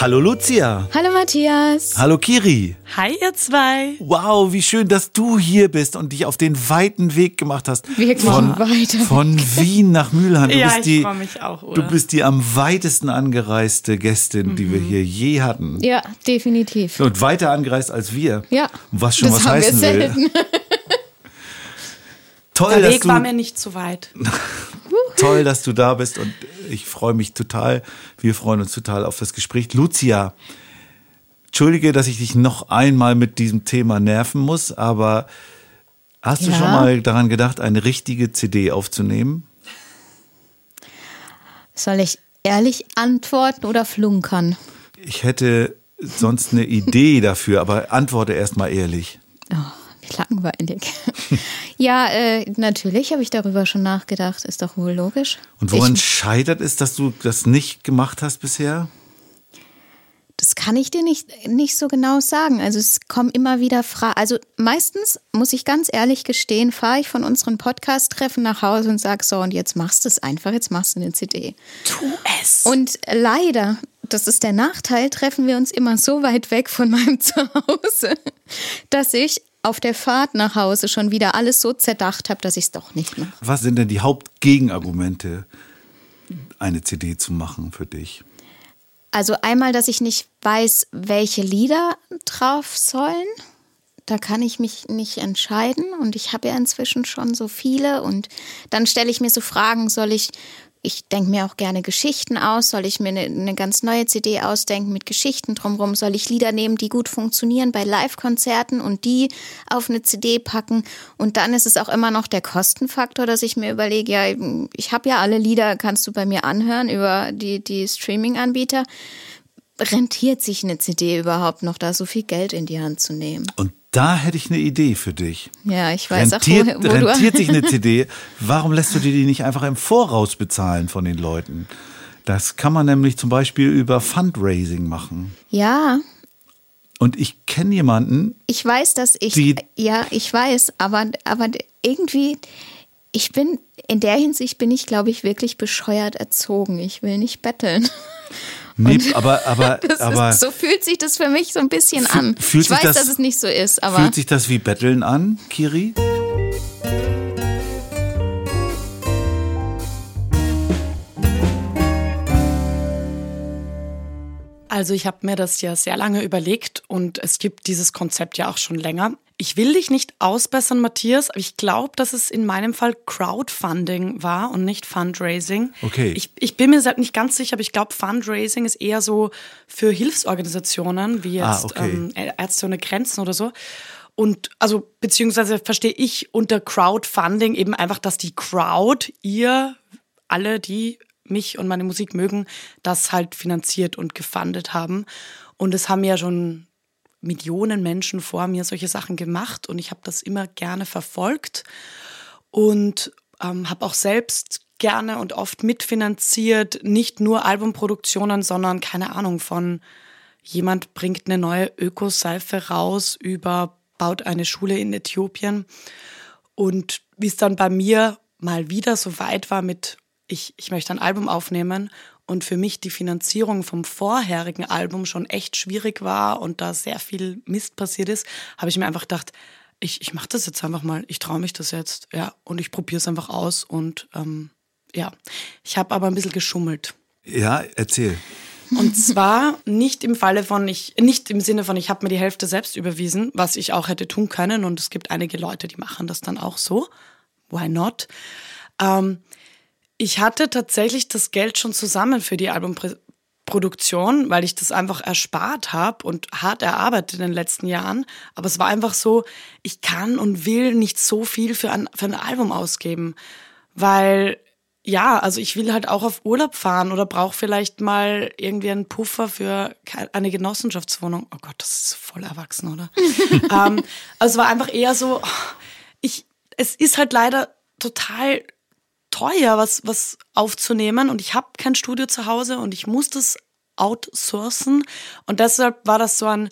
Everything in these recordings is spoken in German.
Hallo Lucia. Hallo Matthias. Hallo Kiri. Hi, ihr zwei. Wow, wie schön, dass du hier bist und dich auf den weiten Weg gemacht hast. Wirklich von, weiter von Wien nach Mülheim. Du Ja, bist ich die, freu mich auch, Du oder? bist die am weitesten angereiste Gästin, die Mhm. wir hier je hatten. Ja, definitiv. Und weiter angereist als wir. Ja. Was schon das was heißen wir will. selten. Toll, Der dass Weg du war mir nicht zu weit. Toll, dass du da bist und ich freue mich total. Wir freuen uns total auf das Gespräch. Lucia, entschuldige, dass ich dich noch einmal mit diesem Thema nerven muss, aber hast du Ja. schon mal daran gedacht, eine richtige CD aufzunehmen? Soll ich ehrlich antworten oder flunkern? Ich hätte sonst eine Idee dafür, aber antworte erst mal ehrlich. Oh, langweilig. ja, äh, natürlich habe ich darüber schon nachgedacht. Ist doch wohl logisch. Und woran Ich, scheitert es, dass du das nicht gemacht hast bisher? das kann ich dir nicht, nicht so genau sagen. Also es kommen immer wieder Fragen. Also meistens, muss ich ganz ehrlich gestehen, fahre ich von unseren Podcast-Treffen nach Hause und sage so, und jetzt machst du es einfach, jetzt machst du eine CD. Tu es. Und leider, das ist der Nachteil, treffen wir uns immer so weit weg von meinem Zuhause, dass ich auf der Fahrt nach Hause schon wieder alles so zerdacht habe, dass ich es doch nicht mache. Was sind denn die Hauptgegenargumente, eine CD zu machen für dich? Also einmal, dass ich nicht weiß, welche Lieder drauf sollen. Da kann ich mich nicht entscheiden und ich habe ja inzwischen schon so viele und dann stelle ich mir so Fragen, soll ich, ich denke mir auch gerne Geschichten aus, soll ich mir eine, eine ganz neue CD ausdenken mit Geschichten drumherum, soll ich Lieder nehmen, die gut funktionieren bei Live-Konzerten und die auf eine CD packen und dann ist es auch immer noch der Kostenfaktor, dass ich mir überlege, ja, ich habe ja alle Lieder, kannst du bei mir anhören über die, die Streaming-Anbieter. Rentiert sich eine CD überhaupt noch, da so viel Geld in die Hand zu nehmen? Und da hätte ich eine Idee für dich. Ja, ich weiß Rentiert, auch, wo, wo du... rentiert sich eine CD? Warum lässt du dir die nicht einfach im Voraus bezahlen von den Leuten? Das kann man nämlich zum Beispiel über Fundraising machen. Ja, Und ich kenne jemanden, ich weiß, dass ich... Die- ja, ich weiß, aber, aber irgendwie... Ich bin, in der Hinsicht bin ich, glaube ich, wirklich bescheuert erzogen. Ich will nicht betteln. nee, aber, aber, aber ist, so fühlt sich das für mich so ein bisschen an. fühlt ich weiß, das- dass es nicht so ist, aber fühlt sich das wie Betteln an, Kiri? Also ich habe mir das ja sehr lange überlegt und es gibt dieses Konzept ja auch schon länger. Ich will dich nicht ausbessern, Matthias, aber ich glaube, dass es in meinem Fall Crowdfunding war und nicht Fundraising. Okay. Ich, ich bin mir nicht ganz sicher, aber ich glaube, Fundraising ist eher so für Hilfsorganisationen wie Ah, jetzt okay. ähm, Ärzte ohne Grenzen oder so. Und also beziehungsweise verstehe ich unter Crowdfunding eben einfach, dass die Crowd, ihr, alle, die mich und meine Musik mögen, das halt finanziert und gefundet haben. Und es haben ja schon Millionen Menschen vor mir solche Sachen gemacht und ich habe das immer gerne verfolgt und ähm, habe auch selbst gerne und oft mitfinanziert, nicht nur Albumproduktionen, sondern keine Ahnung von jemand bringt eine neue Ökoseife raus über baut eine Schule in Äthiopien und wie es dann bei mir mal wieder so weit war mit ich, ich möchte ein Album aufnehmen und für mich die Finanzierung vom vorherigen Album schon echt schwierig war und da sehr viel Mist passiert ist, habe ich mir einfach gedacht, ich, ich mache das jetzt einfach mal, ich traue mich das jetzt, ja, und ich probiere es einfach aus und ähm, ja, ich habe aber ein bisschen geschummelt. Ja, erzähl. Und zwar nicht im Falle von, ich, nicht im Sinne von, ich habe mir die Hälfte selbst überwiesen, was ich auch hätte tun können. Und es gibt einige Leute, die machen das dann auch so. Why not? Ähm, ich hatte tatsächlich das Geld schon zusammen für die Albumproduktion, weil ich das einfach erspart habe und hart erarbeitet in den letzten Jahren. Aber es war einfach so, ich kann und will nicht so viel für ein, für ein Album ausgeben, weil ja, also ich will halt auch auf Urlaub fahren oder brauche vielleicht mal irgendwie einen Puffer für eine Genossenschaftswohnung. Oh Gott, das ist voll erwachsen, oder? ähm, also es war einfach eher so, ich, es ist halt leider total teuer, was, was aufzunehmen und ich habe kein Studio zu Hause und ich muss das outsourcen und deshalb war das so ein,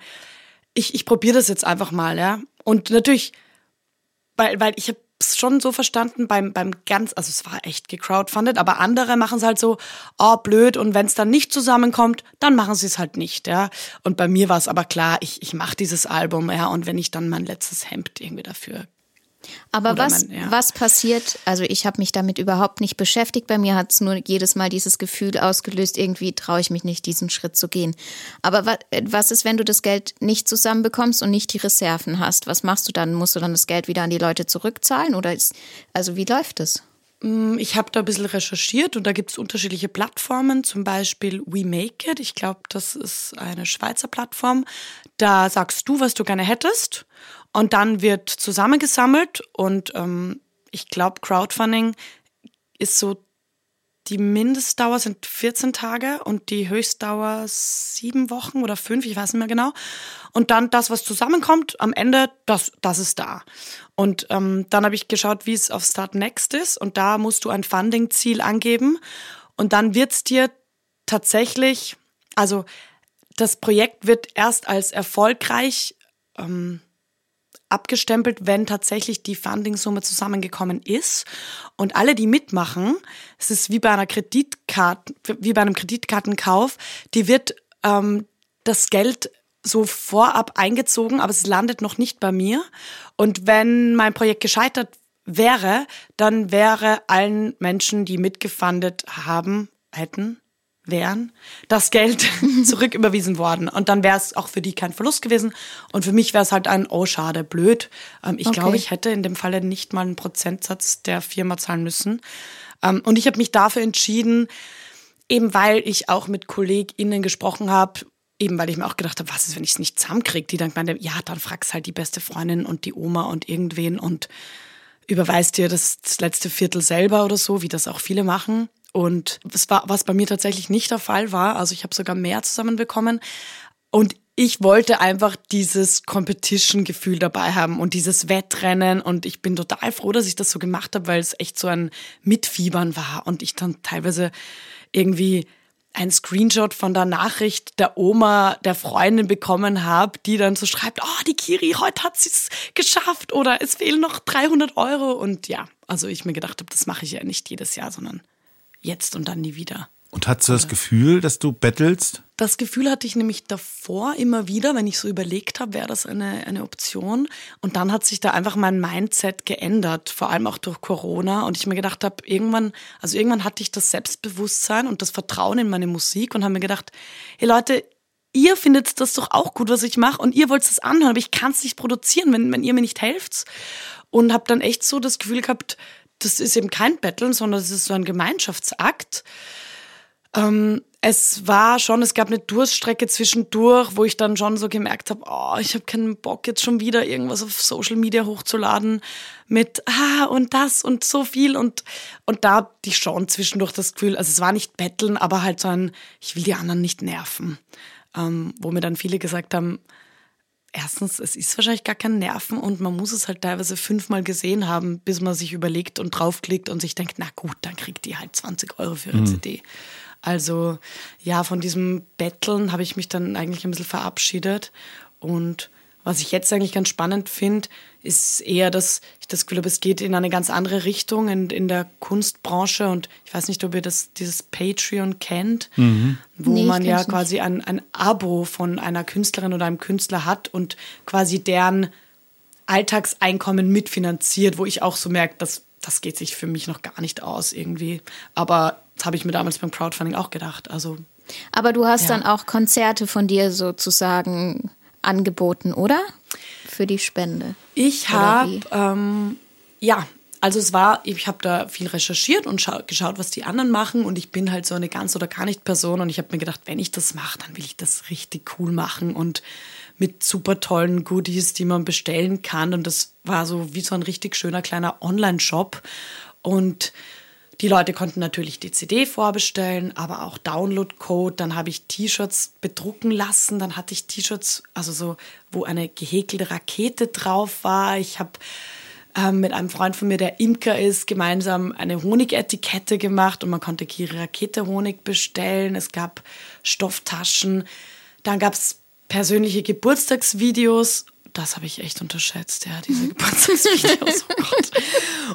ich, ich probiere das jetzt einfach mal, ja. Und natürlich, weil, weil ich habe es schon so verstanden beim, beim ganz, also es war echt gecrowdfundet, aber andere machen es halt so, oh blöd, und wenn es dann nicht zusammenkommt, dann machen sie es halt nicht, ja. Und bei mir war es aber klar, ich, ich mache dieses Album, ja, und wenn ich dann mein letztes Hemd irgendwie dafür aber was, man, ja. was passiert, also ich habe mich damit überhaupt nicht beschäftigt, bei mir hat es nur jedes Mal dieses Gefühl ausgelöst, irgendwie traue ich mich nicht, diesen Schritt zu gehen. Aber was, was ist, wenn du das Geld nicht zusammenbekommst und nicht die Reserven hast? Was machst du dann? Musst du dann das Geld wieder an die Leute zurückzahlen? Oder ist, also wie läuft das? Mm, ich habe da ein bisschen recherchiert und da gibt es unterschiedliche Plattformen, zum Beispiel We Make It. Ich glaube, das ist eine Schweizer Plattform. Da sagst du, was du gerne hättest und dann wird zusammengesammelt und ähm, ich glaube, Crowdfunding ist so, die Mindestdauer sind 14 Tage und die Höchstdauer sieben Wochen oder fünf, ich weiß nicht mehr genau. Und dann das, was zusammenkommt, am Ende, das, das ist da. Und ähm, dann habe ich geschaut, wie es auf Start Next ist und da musst du ein Funding-Ziel angeben und dann wird's dir tatsächlich, also das Projekt wird erst als erfolgreich ähm, abgestempelt, wenn tatsächlich die Fundingsumme zusammengekommen ist. Und alle, die mitmachen, es ist wie bei einer Kreditkarte, wie bei einem Kreditkartenkauf, die wird ähm, das Geld so vorab eingezogen, aber es landet noch nicht bei mir. Und wenn mein Projekt gescheitert wäre, dann wäre allen Menschen, die mitgefundet haben, hätten, wären, das Geld zurücküberwiesen worden. Und dann wäre es auch für die kein Verlust gewesen. Und für mich wäre es halt ein, oh schade, blöd. Ähm, ich okay. glaube, ich hätte in dem Falle nicht mal einen Prozentsatz der Firma zahlen müssen. Ähm, und ich habe mich dafür entschieden, eben weil ich auch mit KollegInnen gesprochen habe, eben weil ich mir auch gedacht habe, was ist, wenn ich es nicht zusammenkriege? Die dann meinte, ja, dann fragst halt die beste Freundin und die Oma und irgendwen und überweist dir das letzte Viertel selber oder so, wie das auch viele machen. Und was, war, was bei mir tatsächlich nicht der Fall war, also ich habe sogar mehr zusammenbekommen. Und ich wollte einfach dieses Competition-Gefühl dabei haben und dieses Wettrennen. Und ich bin total froh, dass ich das so gemacht habe, weil es echt so ein Mitfiebern war. Und ich dann teilweise irgendwie ein Screenshot von der Nachricht der Oma der Freundin bekommen habe, die dann so schreibt, oh, die Kiri, heute hat sie es geschafft oder es fehlen noch 300 Euro. Und ja, also ich mir gedacht habe, das mache ich ja nicht jedes Jahr, sondern jetzt und dann nie wieder. Und hast du das Gefühl, dass du bettelst? Das Gefühl hatte ich nämlich davor immer wieder, wenn ich so überlegt habe, wäre das eine, eine Option. Und dann hat sich da einfach mein Mindset geändert, vor allem auch durch Corona. Und ich mir gedacht habe, irgendwann, also irgendwann hatte ich das Selbstbewusstsein und das Vertrauen in meine Musik und habe mir gedacht, hey Leute, ihr findet das doch auch gut, was ich mache und ihr wollt es anhören, aber ich kann es nicht produzieren, wenn, wenn ihr mir nicht helft. Und habe dann echt so das Gefühl gehabt, das ist eben kein Betteln, sondern es ist so ein Gemeinschaftsakt. Ähm, es war schon, es gab eine Durststrecke zwischendurch, wo ich dann schon so gemerkt habe, oh, ich habe keinen Bock jetzt schon wieder irgendwas auf Social Media hochzuladen mit ah und das und so viel und und da hatte ich schon zwischendurch das Gefühl, also es war nicht Betteln, aber halt so ein, ich will die anderen nicht nerven, ähm, wo mir dann viele gesagt haben, erstens, es ist wahrscheinlich gar kein Nerven und man muss es halt teilweise fünfmal gesehen haben, bis man sich überlegt und draufklickt und sich denkt, na gut, dann kriegt die halt 20 Euro für ihre mhm. CD. Also ja, von diesem Betteln habe ich mich dann eigentlich ein bisschen verabschiedet und was ich jetzt eigentlich ganz spannend finde, ist eher, dass ich das Gefühl habe, es geht in eine ganz andere Richtung in, in der Kunstbranche. Und ich weiß nicht, ob ihr das, dieses Patreon kennt, mhm. wo nee, man ja quasi ein, ein Abo von einer Künstlerin oder einem Künstler hat und quasi deren Alltagseinkommen mitfinanziert, wo ich auch so merke, dass das geht sich für mich noch gar nicht aus irgendwie. Aber das habe ich mir damals beim Crowdfunding auch gedacht. Also aber du hast ja. dann auch Konzerte von dir sozusagen angeboten, oder? Für die Spende. Ich habe, ähm, ja, also es war, ich habe da viel recherchiert und geschaut, was die anderen machen. Und ich bin halt so eine ganz oder gar nicht Person. Und ich habe mir gedacht, wenn ich das mache, dann will ich das richtig cool machen und mit super tollen Goodies, die man bestellen kann. Und das war so wie so ein richtig schöner kleiner Online-Shop. Und Die Leute konnten natürlich die CD vorbestellen, aber auch Download-Code. Dann habe ich T-Shirts bedrucken lassen. Dann hatte ich T-Shirts, also so, wo eine gehäkelte Rakete drauf war. Ich habe ähm, mit einem Freund von mir, der Imker ist, gemeinsam eine Honigetikette gemacht und man konnte Kiri Rakete Honig bestellen. Es gab Stofftaschen. Dann gab es persönliche Geburtstagsvideos das habe ich echt unterschätzt, ja, diese Geburtstagsvideos. oh Gott.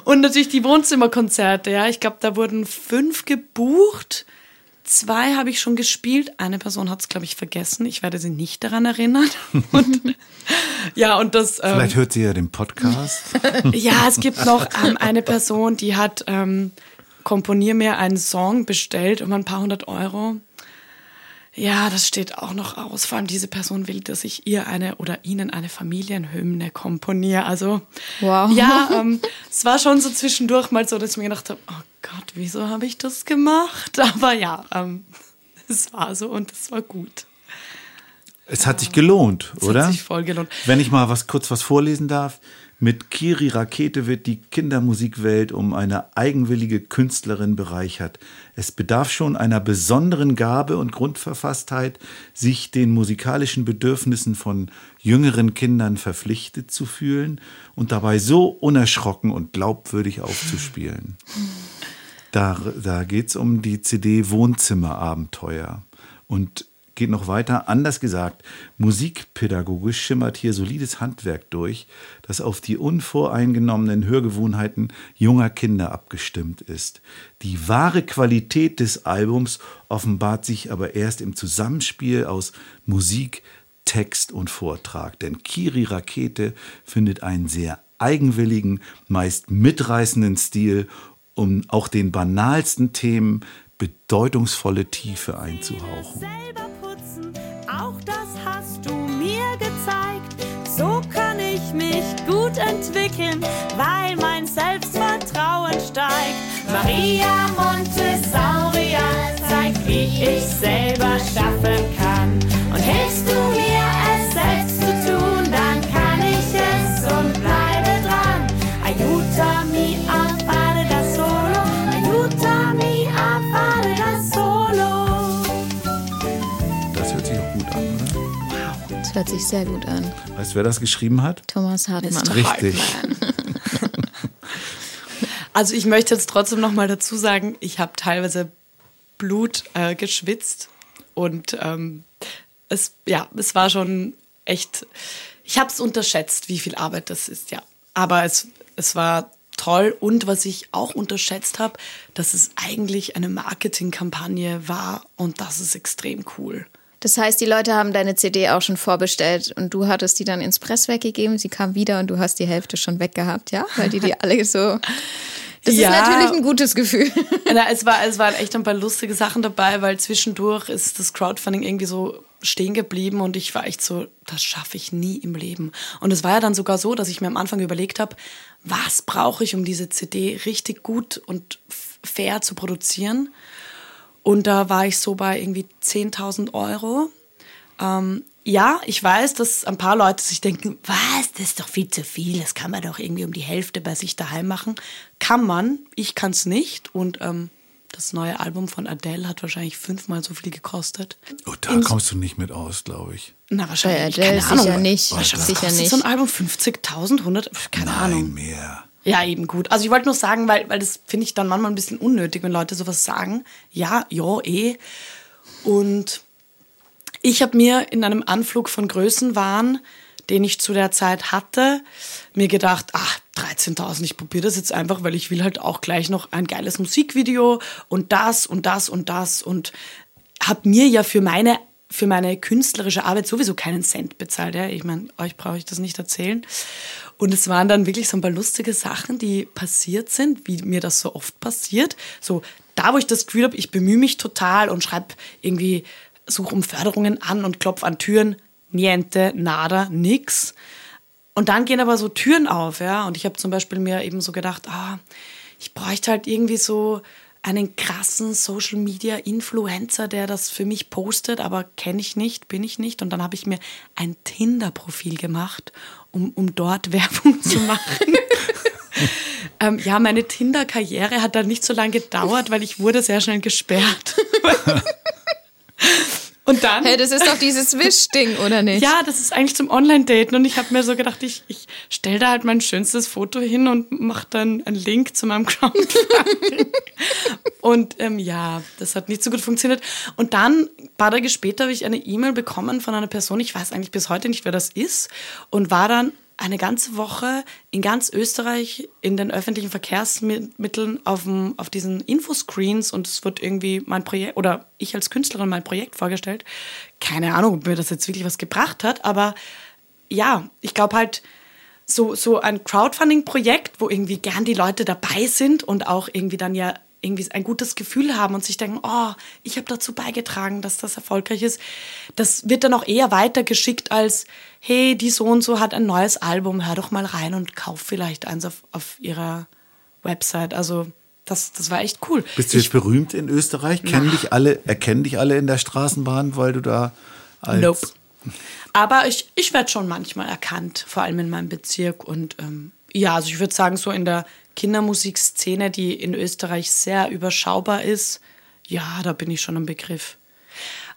Und natürlich die Wohnzimmerkonzerte, ja. Ich glaube, da wurden fünf gebucht. Zwei habe ich schon gespielt. Eine Person hat es, glaube ich, vergessen. Ich werde sie nicht daran erinnern. Und, ja, und das. Ähm, Vielleicht hört sie ja den Podcast. ja, es gibt noch ähm, eine Person, die hat ähm, Komponier mir einen Song bestellt um ein paar hundert Euro. Ja, das steht auch noch aus. Vor allem diese Person will, dass ich ihr eine oder ihnen eine Familienhymne komponiere. Also, wow. ja, ähm, es war schon so zwischendurch mal so, dass ich mir gedacht habe, oh Gott, wieso habe ich das gemacht? Aber ja, ähm, es war so und es war gut. Es hat sich gelohnt, es oder? Es hat sich voll gelohnt. Wenn ich mal was kurz was vorlesen darf. Mit Kiri Rakete wird die Kindermusikwelt um eine eigenwillige Künstlerin bereichert. Es bedarf schon einer besonderen Gabe und Grundverfasstheit, sich den musikalischen Bedürfnissen von jüngeren Kindern verpflichtet zu fühlen und dabei so unerschrocken und glaubwürdig aufzuspielen. Da, da geht es um die CD Wohnzimmerabenteuer. Und geht noch weiter. Anders gesagt, musikpädagogisch schimmert hier solides Handwerk durch, das auf die unvoreingenommenen Hörgewohnheiten junger Kinder abgestimmt ist. Die wahre Qualität des Albums offenbart sich aber erst im Zusammenspiel aus Musik, Text und Vortrag. Denn Kiri Rakete findet einen sehr eigenwilligen, meist mitreißenden Stil, um auch den banalsten Themen bedeutungsvolle Tiefe einzuhauchen. Entwickeln, weil mein Selbstvertrauen steigt. Maria Montessauria zeigt, wie ich selber schaffen kann. Das hört sich sehr gut an. Weißt du, wer das geschrieben hat? Thomas Hartmann. Richtig. Also ich möchte jetzt trotzdem noch mal dazu sagen, ich habe teilweise Blut äh, geschwitzt und ähm, es, ja, es war schon echt, ich habe es unterschätzt, wie viel Arbeit das ist, ja. Aber es, es war toll und was ich auch unterschätzt habe, dass es eigentlich eine Marketingkampagne war und das ist extrem cool. Das heißt, die Leute haben deine CD auch schon vorbestellt und du hattest die dann ins Press weggegeben, sie kam wieder und du hast die Hälfte schon weggehabt, ja? Weil die die alle so. Das Ja. ist natürlich ein gutes Gefühl. Na, es, war, es waren echt ein paar lustige Sachen dabei, weil zwischendurch ist das Crowdfunding irgendwie so stehen geblieben und ich war echt so, das schaffe ich nie im Leben. Und es war ja dann sogar so, dass ich mir am Anfang überlegt habe, was brauche ich, um diese CD richtig gut und fair zu produzieren. Und da war ich so bei irgendwie 10.000 Euro. Ähm, ja, ich weiß, dass ein paar Leute sich denken, was, das ist doch viel zu viel, das kann man doch irgendwie um die Hälfte bei sich daheim machen. Kann man, ich kann es nicht. Und ähm, das neue Album von Adele hat wahrscheinlich fünfmal so viel gekostet. Oh, da kommst du nicht mit aus, glaube ich. Na, Bei wahrscheinlich, Adele keine Ahnung. sicher nicht. Was, was Sicher nicht. so ein Album? 50.000, 100? Keine Nein, Ahnung. mehr. Ja, eben gut. Also ich wollte nur sagen, weil, weil das finde ich dann manchmal ein bisschen unnötig, wenn Leute sowas sagen. Ja, ja, eh. Und ich habe mir in einem Anflug von Größenwahn, den ich zu der Zeit hatte, mir gedacht, ach, 13.000, ich probiere das jetzt einfach, weil ich will halt auch gleich noch ein geiles Musikvideo und das und das und das und habe mir ja für meine für meine künstlerische Arbeit sowieso keinen Cent bezahlt. Ja? Ich meine, euch brauche ich das nicht erzählen. Und es waren dann wirklich so ein paar lustige Sachen, die passiert sind, wie mir das so oft passiert. So, da wo ich das Gefühl habe, ich bemühe mich total und schreibe irgendwie, suche um Förderungen an und klopfe an Türen. Niente, nada, nix. Und dann gehen aber so Türen auf, ja. Und ich habe zum Beispiel mir eben so gedacht, ah, ich bräuchte halt irgendwie so einen krassen Social Media Influencer, der das für mich postet, aber kenne ich nicht, bin ich nicht. Und dann habe ich mir ein Tinder-Profil gemacht, um, um dort Werbung zu machen. Ähm, ja, meine Tinder-Karriere hat dann nicht so lange gedauert, weil ich wurde sehr schnell gesperrt. Und dann. Hey, das ist doch dieses Wischding, oder nicht? Ja, das ist eigentlich zum Online-Daten. Und ich habe mir so gedacht, ich, ich stelle da halt mein schönstes Foto hin und mache dann einen Link zu meinem Crowdfunding. und ähm, ja, das hat nicht so gut funktioniert. Und dann, ein paar Tage später, habe ich eine E-Mail bekommen von einer Person, ich weiß eigentlich bis heute nicht, wer das ist, und war dann eine ganze Woche in ganz Österreich in den öffentlichen Verkehrsmitteln auf, dem, auf diesen Infoscreens und es wird irgendwie mein Projekt oder ich als Künstlerin mein Projekt vorgestellt. Keine Ahnung, ob mir das jetzt wirklich was gebracht hat, aber ja, ich glaube halt, so, so ein Crowdfunding-Projekt, wo irgendwie gern die Leute dabei sind und auch irgendwie dann ja irgendwie ein gutes Gefühl haben und sich denken, oh, ich habe dazu beigetragen, dass das erfolgreich ist. Das wird dann auch eher weitergeschickt als, hey, die so und so hat ein neues Album, hör doch mal rein und kauf vielleicht eins auf, auf ihrer Website. Also das, das war echt cool. Bist du jetzt berühmt in Österreich? Kennen dich alle, erkennen dich alle in der Straßenbahn, weil du da als Nope. Aber ich, ich werde schon manchmal erkannt, vor allem in meinem Bezirk. Und ähm, ja, also ich würde sagen, so in der Kindermusikszene, die in Österreich sehr überschaubar ist, ja, da bin ich schon im Begriff.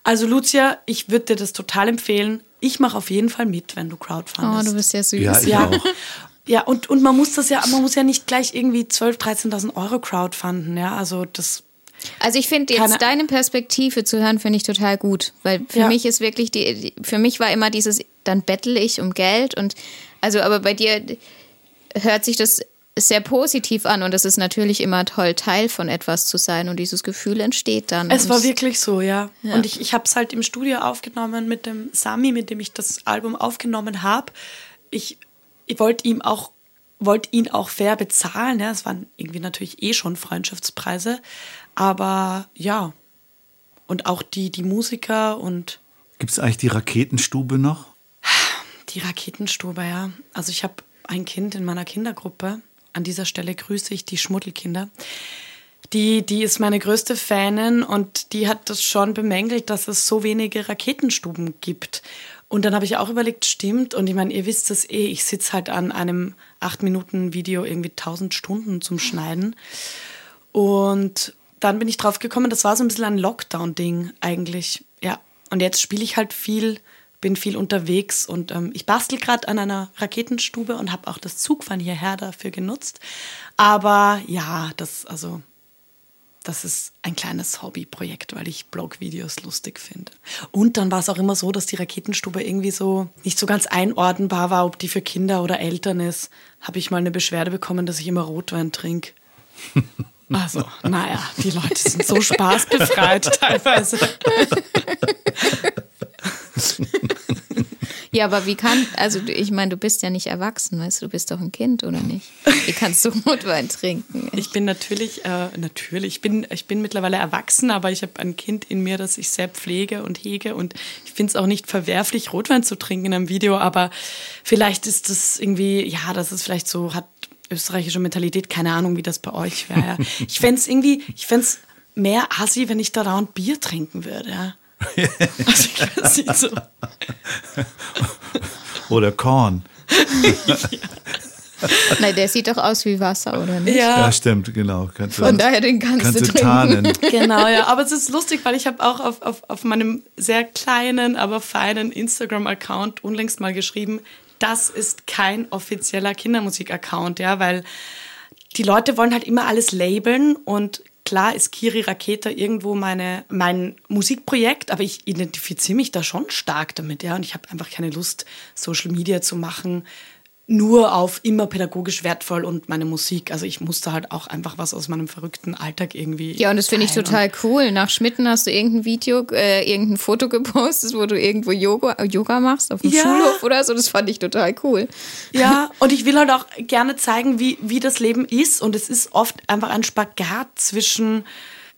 Also Lucia, ich würde dir das total empfehlen. Ich mache auf jeden Fall mit, wenn du Oh, Crowdfundest. du bist ja süß. Ja, ich ja. auch. Ja, und, und man muss das ja, man muss ja nicht gleich irgendwie 12.000, 13.000 Euro crowdfunden, ja. Also das, Also ich finde jetzt deine Perspektive zu hören, finde ich total gut. Weil für Ja. mich ist wirklich die, die, für mich war immer dieses, dann bettel ich um Geld und also aber bei dir hört sich das sehr positiv an und es ist natürlich immer toll, Teil von etwas zu sein und dieses Gefühl entsteht dann. Es war wirklich so, ja. Und ich, ich habe es halt im Studio aufgenommen mit dem Sami, mit dem ich das Album aufgenommen habe. Ich, ich wollte ihm auch wollte ihn auch fair bezahlen. Ja. Es waren irgendwie natürlich eh schon Freundschaftspreise. Aber ja. Und auch die, die Musiker und Gibt es eigentlich die Raketenstube noch? die Raketenstube, ja. Also ich habe ein Kind in meiner Kindergruppe. An dieser Stelle grüße ich die Schmuddelkinder. Die, die ist meine größte Fanin und die hat das schon bemängelt, dass es so wenige Raketenstuben gibt. Und dann habe ich auch überlegt, stimmt. Und ich meine, ihr wisst das eh, ich sitze halt an einem 8-Minuten-Video irgendwie 1000 Stunden zum Schneiden. Und dann bin ich drauf gekommen, das war so ein bisschen ein Lockdown-Ding eigentlich. Ja. Und jetzt spiele ich halt viel, bin viel unterwegs und ähm, ich bastel gerade an einer Raketenstube und habe auch das Zugfahren hierher dafür genutzt. Aber ja, das, also, das ist ein kleines Hobbyprojekt, weil ich Blogvideos lustig finde. Und dann war es auch immer so, dass die Raketenstube irgendwie so nicht so ganz einordnbar war, ob die für Kinder oder Eltern ist. Habe ich mal eine Beschwerde bekommen, dass ich immer Rotwein trinke. Also, naja, die Leute sind so spaßbefreit teilweise. Ja, aber wie kann, also du- ich meine, du bist ja nicht erwachsen, weißt du, du bist doch ein Kind, oder nicht? Wie kannst du Rotwein trinken? Ich bin natürlich, äh, natürlich, ich bin, ich bin mittlerweile erwachsen, aber ich habe ein Kind in mir, das ich sehr pflege und hege und ich finde es auch nicht verwerflich, Rotwein zu trinken in einem Video, aber vielleicht ist das irgendwie, ja, das ist vielleicht so, hat österreichische Mentalität, keine Ahnung, wie das bei euch wäre. Ja. Ich fände es irgendwie, ich fände es mehr assi, wenn ich da dauernd Bier trinken würde, ja. Also ich weiß nicht so. Oder Korn? Nein, der sieht doch aus wie Wasser, oder nicht? Ja, Ja, stimmt, genau. Kannst du, Von daher, den kannst, kannst du du trinken. tarnen. Genau, ja. Aber es ist lustig, weil ich habe auch auf, auf, auf meinem sehr kleinen, aber feinen Instagram-Account unlängst mal geschrieben, das ist kein offizieller Kindermusik-Account, ja, weil die Leute wollen halt immer alles labeln und klar ist Kiri Raketa irgendwo meine, mein Musikprojekt, aber ich identifiziere mich da schon stark damit, ja, und ich habe einfach keine Lust, Social Media zu machen, nur auf immer pädagogisch wertvoll und meine Musik. Also ich musste halt auch einfach was aus meinem verrückten Alltag irgendwie. Ja, und das finde ich total cool. Nach Schmitten hast du irgendein Video, äh, irgendein Foto gepostet, wo du irgendwo Yoga, äh, Yoga machst, auf dem Ja. Schulhof oder so. Das fand ich total cool. Ja, und ich will halt auch gerne zeigen, wie, wie das Leben ist. Und es ist oft einfach ein Spagat zwischen,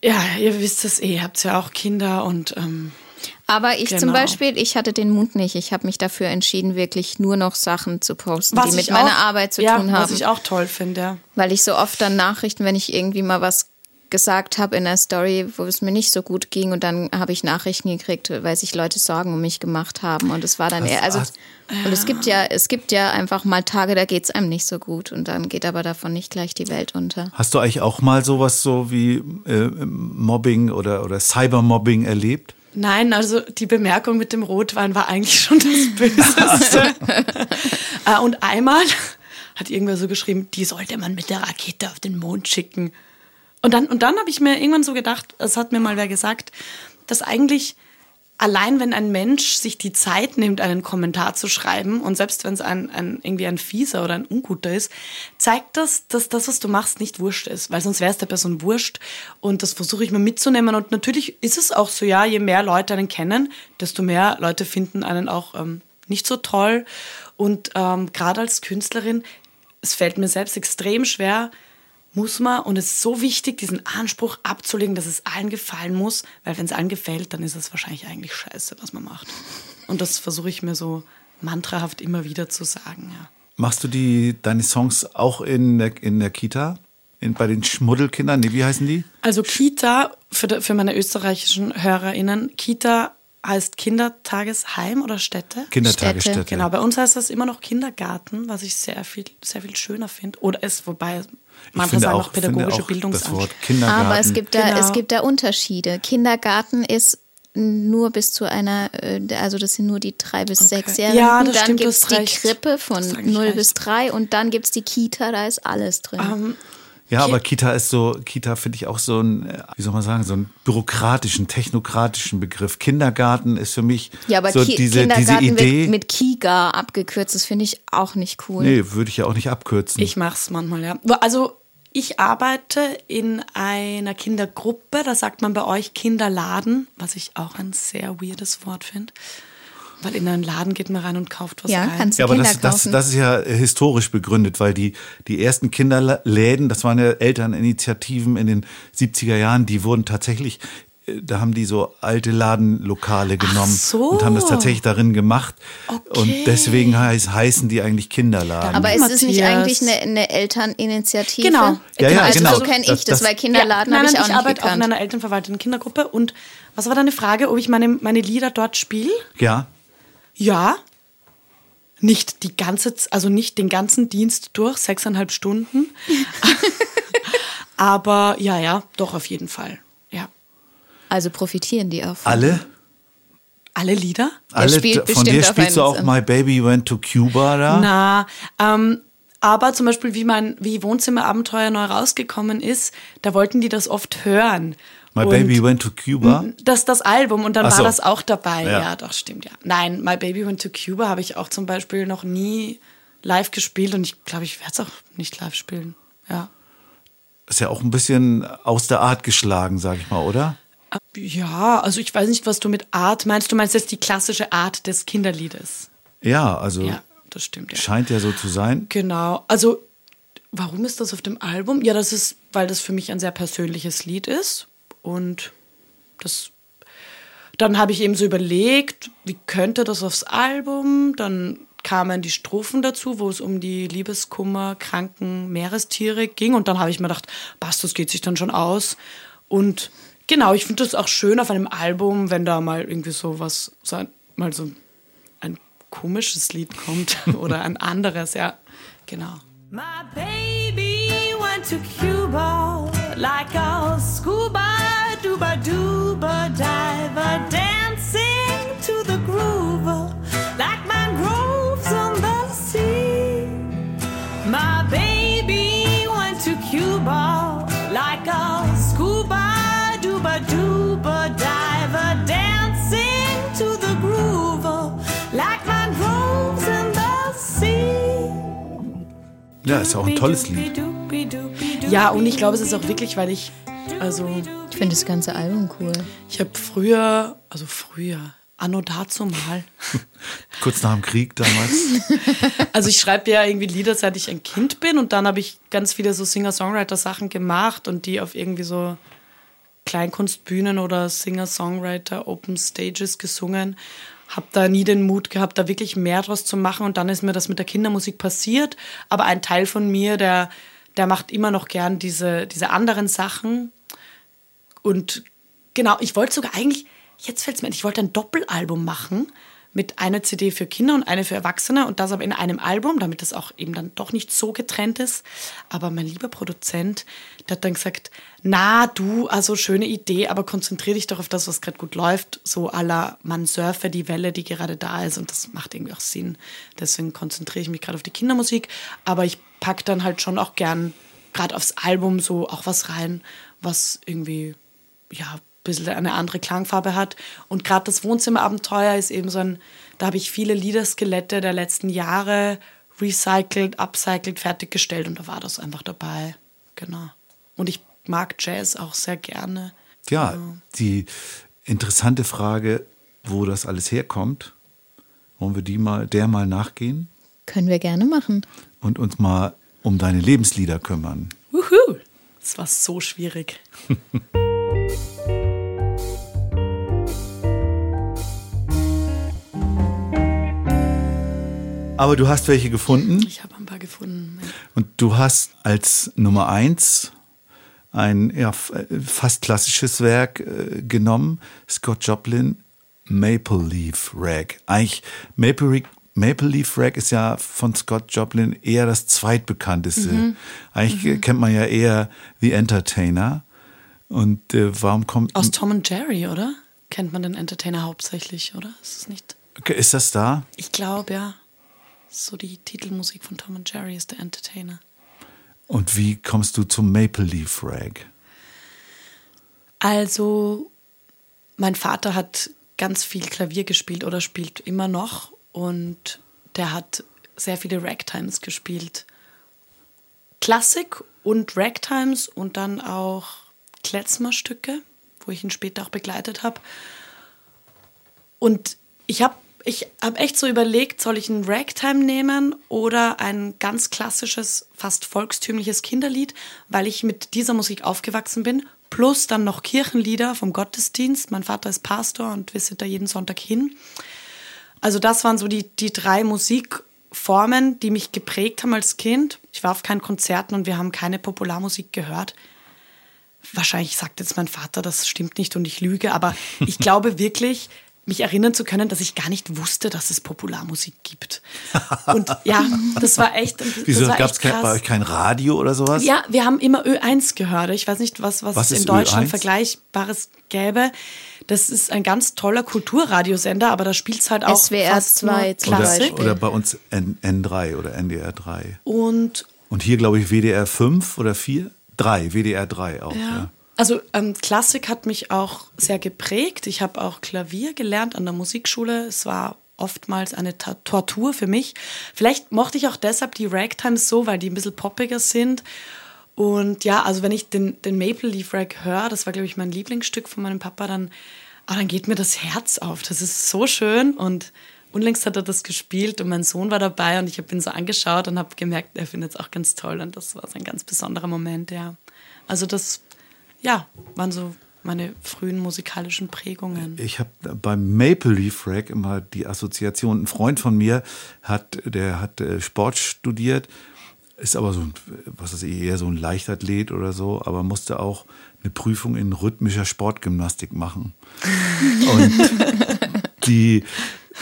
ja, ihr wisst es eh, ihr habt ja auch Kinder und ähm, Aber ich zum Genau. Beispiel, ich hatte den Mut nicht. Ich habe mich dafür entschieden, wirklich nur noch Sachen zu posten, was die mit ich meiner auch, Arbeit zu ja, tun haben. Was ich auch toll finde, ja. Weil ich so oft dann Nachrichten, wenn ich irgendwie mal was gesagt habe in der Story, wo es mir nicht so gut ging und dann habe ich Nachrichten gekriegt, weil sich Leute Sorgen um mich gemacht haben und es war dann Hast- eher, also und es gibt ja, es gibt ja einfach mal Tage, da geht es einem nicht so gut und dann geht aber davon nicht gleich die Welt unter. Hast du eigentlich auch mal sowas so wie äh, Mobbing oder, oder Cybermobbing erlebt? Nein, also die Bemerkung mit dem Rotwein war eigentlich schon das Böseste. Äh, und einmal hat irgendwer so geschrieben, die sollte man mit der Rakete auf den Mond schicken. Und dann, und dann habe ich mir irgendwann so gedacht, es hat mir mal wer gesagt, dass eigentlich allein wenn ein Mensch sich die Zeit nimmt, einen Kommentar zu schreiben und selbst wenn es ein, ein, irgendwie ein fieser oder ein unguter ist, zeigt das, dass das, was du machst, nicht wurscht ist, weil sonst wäre es der Person wurscht. Und das versuche ich mir mitzunehmen. Und natürlich ist es auch so, ja, je mehr Leute einen kennen, desto mehr Leute finden einen auch ähm, nicht so toll. Und ähm, gerade als Künstlerin, es fällt mir selbst extrem schwer, muss man, und es ist so wichtig, diesen Anspruch abzulegen, dass es allen gefallen muss, weil wenn es allen gefällt, dann ist es wahrscheinlich eigentlich scheiße, was man macht. Und das versuche ich mir so mantrahaft immer wieder zu sagen, ja. Machst du die, deine Songs auch in der, in der Kita? In, bei den Schmuddelkindern? Nee, wie heißen die? Also Kita, für, für meine österreichischen HörerInnen, Kita heißt Kindertagesheim oder Stätte? Kindertagesstätte. Städte. Genau, bei uns heißt das immer noch Kindergarten, was ich sehr viel, sehr viel schöner finde. Oder es, wobei Ich manche finde sagen auch, pädagogische finde auch. Aber es gibt da, Genau. es gibt da Unterschiede. Kindergarten ist nur bis zu einer, äh, also das sind nur die drei bis Okay. sechsjährigen. Ja, das dann gibt es die recht. Krippe von hast eigentlich 0 recht. bis 3 und dann gibt es die Kita, da ist alles drin. Ähm, Ja, aber Kita ist so, Kita finde ich auch so ein, äh, wie soll man sagen, so einen bürokratischen, technokratischen Begriff. Kindergarten ist für mich ja, aber so Ki diese, diese Kindergarten Idee. wird mit Kiga abgekürzt. Das finde ich auch nicht cool. nee, würde ich ja auch nicht abkürzen. Ich mache es manchmal, ja. Also ich arbeite in einer Kindergruppe, da sagt man bei euch Kinderladen, was ich auch ein sehr weirdes Wort finde. Weil in einen Laden geht man rein und kauft was Ja, rein. kannst du ja, aber Kinder das, das, kaufen. das ist ja historisch begründet, weil die, die ersten Kinderläden, das waren ja Elterninitiativen in den 70er Jahren, die wurden tatsächlich, äh, da haben die so alte Ladenlokale genommen so. und haben das tatsächlich darin gemacht. Okay. Und deswegen heiß, heißen die eigentlich Kinderladen. Aber ist es nicht eigentlich eine, eine Elterninitiative? Genau. Ja, ja, also genau. so kenne ich Das- das, das- weil Kinderladen Ja, habe ich auch ich nicht arbeite auch in einer elternverwalteten Kindergruppe. Und was war deine Frage, ob ich meine, meine Lieder dort spiele? ja. Ja. Nicht die ganze, also nicht den ganzen Dienst durch, sechseinhalb Stunden. Aber ja, ja, doch auf jeden Fall. Ja. Also profitieren die auch. Alle? Alle Lieder? Alle, spielt von dir auf spielst du auch My Baby Went to Cuba da? Na, ähm, aber zum Beispiel, wie mein wie Wohnzimmerabenteuer neu rausgekommen ist, da wollten die das oft hören. My Und Baby Went to Cuba? Das das Album und dann Ach war so. das auch dabei. Ja. Ja. doch, stimmt, ja. Nein, My Baby Went to Cuba habe ich auch zum Beispiel noch nie live gespielt und ich glaube, ich werde es auch nicht live spielen. Ja. Ist ja auch ein bisschen aus der Art geschlagen, sag ich mal, oder? Ja, also ich weiß nicht, was du mit Art meinst. Du meinst jetzt die klassische Art des Kinderliedes. Ja, also Ja, das stimmt, ja. scheint ja so zu sein. Genau. Also, warum ist das auf dem Album? Ja, das ist, weil das für mich ein sehr persönliches Lied ist. Und das. Dann habe ich eben so überlegt, wie könnte das aufs Album? Dann kamen die Strophen dazu, wo es um die Liebeskummer, kranken Meerestiere ging. Und dann habe ich mir gedacht, passt, das geht sich dann schon aus. Und genau, ich finde das auch schön auf einem Album, wenn da mal irgendwie so was, so ein, mal so ein komisches Lied kommt oder ein anderes, ja, genau. My baby went to Cuba like a duba diver dancing to the groove like mangroves on the sea. My baby went to Cuba like a scuba duba duba diver dancing to the groove like mangroves in the sea. Ja, ist auch ein tolles Lied. Ja, und ich glaube, es ist auch wirklich, weil ich, also, Ich finde das ganze Album cool. ich habe früher, also früher, anno dazu mal, Kurz nach dem Krieg damals. Also ich schreibe ja irgendwie Lieder, seit ich ein Kind bin und dann habe ich ganz viele so Singer-Songwriter-Sachen gemacht und die auf irgendwie so Kleinkunstbühnen oder Singer-Songwriter Open Stages gesungen. Hab da nie den Mut gehabt, da wirklich mehr draus zu machen und dann ist mir das mit der Kindermusik passiert. Aber ein Teil von mir, der, der macht immer noch gern diese, diese anderen Sachen. Und genau, ich wollte sogar eigentlich, jetzt fällt es mir ein, ich wollte ein Doppelalbum machen mit einer CD für Kinder und eine für Erwachsene und das aber in einem Album, damit das auch eben dann doch nicht so getrennt ist. Aber mein lieber Produzent, der hat dann gesagt, na du, also schöne Idee, aber konzentriere dich doch auf das, was gerade gut läuft. So la, man surfe die Welle, die gerade da ist und das macht irgendwie auch Sinn. Deswegen konzentriere ich mich gerade auf die Kindermusik, aber ich packe dann halt schon auch gern gerade aufs Album so auch was rein, was irgendwie, ja, ein bisschen eine andere Klangfarbe hat. Und gerade das Wohnzimmerabenteuer ist eben so ein, da habe ich viele Liederskelette der letzten Jahre recycelt, upcycelt, fertiggestellt und da war das einfach dabei. Genau. Und ich mag Jazz auch sehr gerne. Ja, die interessante Frage, wo das alles herkommt, wollen wir die mal, der mal nachgehen Können wir gerne machen. und uns mal um deine Lebenslieder kümmern. Wuhu! Das war so schwierig. Aber du hast welche gefunden Ich habe ein paar gefunden. und du hast als Nummer eins ein ja, äh, fast klassisches Werk äh, genommen, Scott Joplin, Maple Leaf Rag. Eigentlich Maple, Re- Maple Leaf Rag ist ja von Scott Joplin eher das zweitbekannteste. Eigentlich äh, kennt man ja eher The Entertainer. Und äh, warum kommt Aus Tom und Jerry, oder? Kennt man den Entertainer hauptsächlich, oder? Ist es nicht? ist das da? Ich glaube, ja. So die Titelmusik von Tom und Jerry ist der Entertainer. Und wie kommst du zum Maple Leaf Rag? Also, mein Vater hat ganz viel Klavier gespielt oder spielt immer noch und der hat sehr viele Ragtimes gespielt. Klassik und Ragtimes und dann auch Klezmerstücke, wo ich ihn später auch begleitet habe. Und ich habe ich hab echt so überlegt, soll ich ein Ragtime nehmen oder ein ganz klassisches, fast volkstümliches Kinderlied, weil ich mit dieser Musik aufgewachsen bin, plus dann noch Kirchenlieder vom Gottesdienst. Mein Vater ist Pastor und wir sind da jeden Sonntag hin. Also das waren so die, die drei Musikformen, die mich geprägt haben als Kind. Ich war auf keinen Konzerten und wir haben keine Popularmusik gehört. Wahrscheinlich sagt jetzt mein Vater, das stimmt nicht und ich lüge, aber ich glaube wirklich, mich erinnern zu können, dass ich gar nicht wusste, dass es Popularmusik gibt. Und ja, das war echt. Das Wieso gab es bei euch kein Radio oder sowas? Ja, wir haben immer Ö1 gehört. Ich weiß nicht, was, was, Was in Deutschland Ö1? Vergleichbares gäbe. Das ist ein ganz toller Kulturradiosender, aber da spielt es halt auch SWR fast 2 nur zum Oder, Klassik. Beispiel. oder bei uns N, N3 oder NDR 3. Und Und hier glaube ich WDR 5 oder 4? 3, WDR 3 auch. Ja. Ja. Also ähm, Klassik hat mich auch sehr geprägt. Ich habe auch Klavier gelernt an der Musikschule. Es war oftmals eine Ta Tortur für mich. Vielleicht mochte ich auch deshalb die Ragtimes so, weil die ein bisschen poppiger sind. Und ja, also wenn ich den, den Maple Leaf Rag höre, das war, glaube ich, mein Lieblingsstück von meinem Papa, dann, ah, dann geht mir das Herz auf. Das ist so schön. Und unlängst hat er das gespielt und mein Sohn war dabei und ich habe ihn so angeschaut und habe gemerkt, er findet es auch ganz toll. Und das war so ein ganz besonderer Moment, ja. Also das, ja, waren so meine frühen musikalischen Prägungen. Ich habe beim Maple Leaf Rag immer die Assoziation. Ein Freund von mir hat, der hat äh, Sport studiert, ist aber so, ein, was ist eher so ein Leichtathlet oder so, aber musste auch eine Prüfung in rhythmischer Sportgymnastik machen. Und die,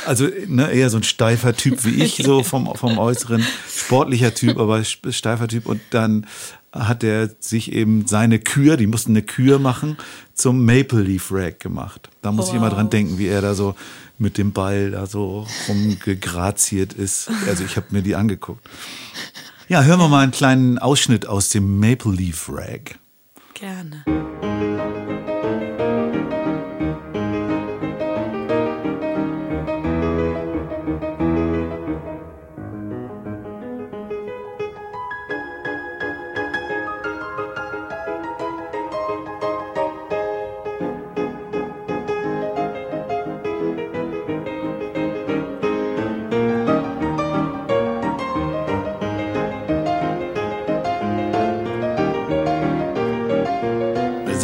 also ne, eher so ein steifer Typ wie ich, so vom, vom Äußeren, sportlicher Typ, aber steifer Typ. Und dann hat er sich eben seine Kür, die mussten eine Kür machen, zum Maple Leaf Rag gemacht. Da muss ich immer dran denken, wie er da so mit dem Ball da so rumgegraziert ist. Also ich habe mir die angeguckt. Ja, hören wir mal einen kleinen Ausschnitt aus dem Maple Leaf Rag. Gerne.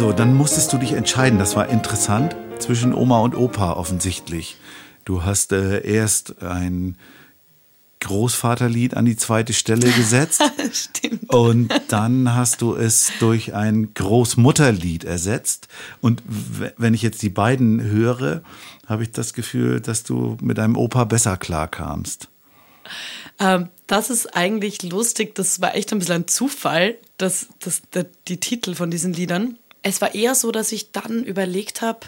So, dann musstest du dich entscheiden. Das war interessant zwischen Oma und Opa offensichtlich. Du hast äh, erst ein Großvaterlied an die zweite Stelle gesetzt. Stimmt. Und dann hast du es durch ein Großmutterlied ersetzt. Und wenn ich jetzt die beiden höre, habe ich das Gefühl, dass du mit deinem Opa besser klarkamst. Ähm, das ist eigentlich lustig. Das war echt ein bisschen ein Zufall, dass, dass der, die Titel von diesen Liedern. Es war eher so, dass ich dann überlegt habe,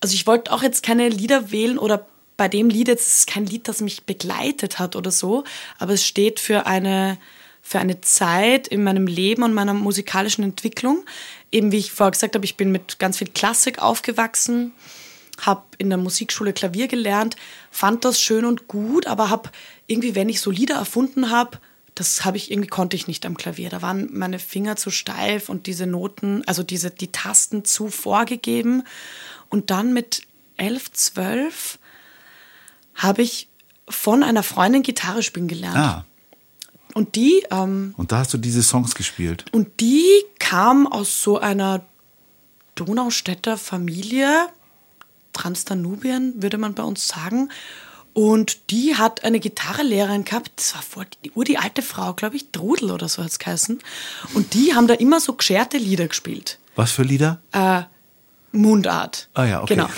also ich wollte auch jetzt keine Lieder wählen oder bei dem Lied jetzt ist es kein Lied, das mich begleitet hat oder so, aber es steht für eine für eine Zeit in meinem Leben und meiner musikalischen Entwicklung. Eben wie ich vorher gesagt habe, ich bin mit ganz viel Klassik aufgewachsen, habe in der Musikschule Klavier gelernt, fand das schön und gut, aber habe irgendwie, wenn ich so Lieder erfunden habe, das habe ich irgendwie konnte ich nicht am Klavier. Da waren meine Finger zu steif und diese Noten, also diese die Tasten zu vorgegeben. Und dann mit elf, zwölf habe ich von einer Freundin Gitarre spielen gelernt. Ah, Und die ähm, und da hast du diese Songs gespielt. und die kam aus so einer Donaustädter Familie, Transdanubien, würde man bei uns sagen. Und die hat eine Gitarrelehrerin gehabt, das war voll die, ur die alte Frau, glaube ich, Trudel oder so hat es geheißen. Und die haben da immer so gescherte Lieder gespielt. Was für Lieder? Mundart. Ah ja, okay. Genau.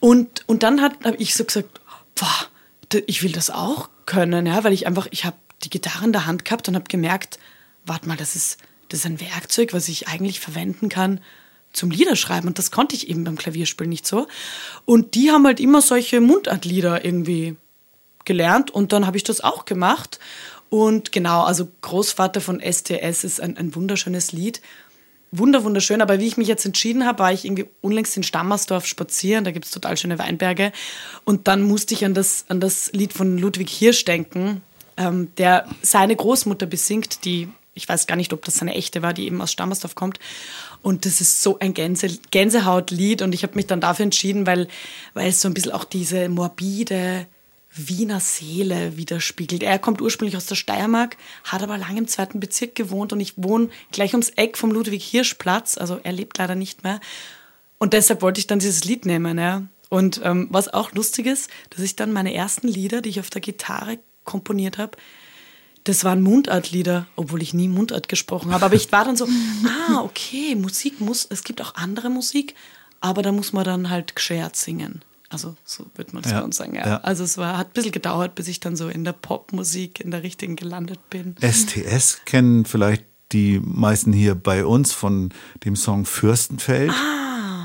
Und, und dann habe ich so gesagt, boah, ich will das auch können, ja, weil ich einfach, ich habe die Gitarre in der Hand gehabt und habe gemerkt, warte mal, das ist, das ist ein Werkzeug, was ich eigentlich verwenden kann zum Liederschreiben. Und das konnte ich eben beim Klavierspielen nicht so. Und die haben halt immer solche Mundartlieder irgendwie gelernt und dann habe ich das auch gemacht. Und genau, also Großvater von STS ist ein, ein wunderschönes Lied. Wunder, wunderschön. Aber wie ich mich jetzt entschieden habe, war ich irgendwie unlängst in Stammersdorf spazieren. Da gibt es total schöne Weinberge. Und dann musste ich an das, an das Lied von Ludwig Hirsch denken, ähm, der seine Großmutter besingt, die, ich weiß gar nicht, ob das seine echte war, die eben aus Stammersdorf kommt. Und das ist so ein Gänse, Gänsehautlied. Und ich habe mich dann dafür entschieden, weil, weil es so ein bisschen auch diese morbide, Wiener Seele widerspiegelt. Er kommt ursprünglich aus der Steiermark, hat aber lange im zweiten Bezirk gewohnt und ich wohne gleich ums Eck vom Ludwig-Hirsch-Platz, also er lebt leider nicht mehr. Und deshalb wollte ich dann dieses Lied nehmen. Ja. Und ähm, was auch lustig ist, dass ich dann meine ersten Lieder, die ich auf der Gitarre komponiert habe, das waren Mundartlieder, obwohl ich nie Mundart gesprochen habe. Aber ich war dann so, ah, okay, Musik muss, es gibt auch andere Musik, aber da muss man dann halt geschert singen. Also so wird man das Ja, bei uns sagen. Ja. ja. Also es war, hat ein bisschen gedauert, bis ich dann so in der Popmusik, in der richtigen gelandet bin. STS kennen vielleicht die meisten hier bei uns von dem Song Fürstenfeld.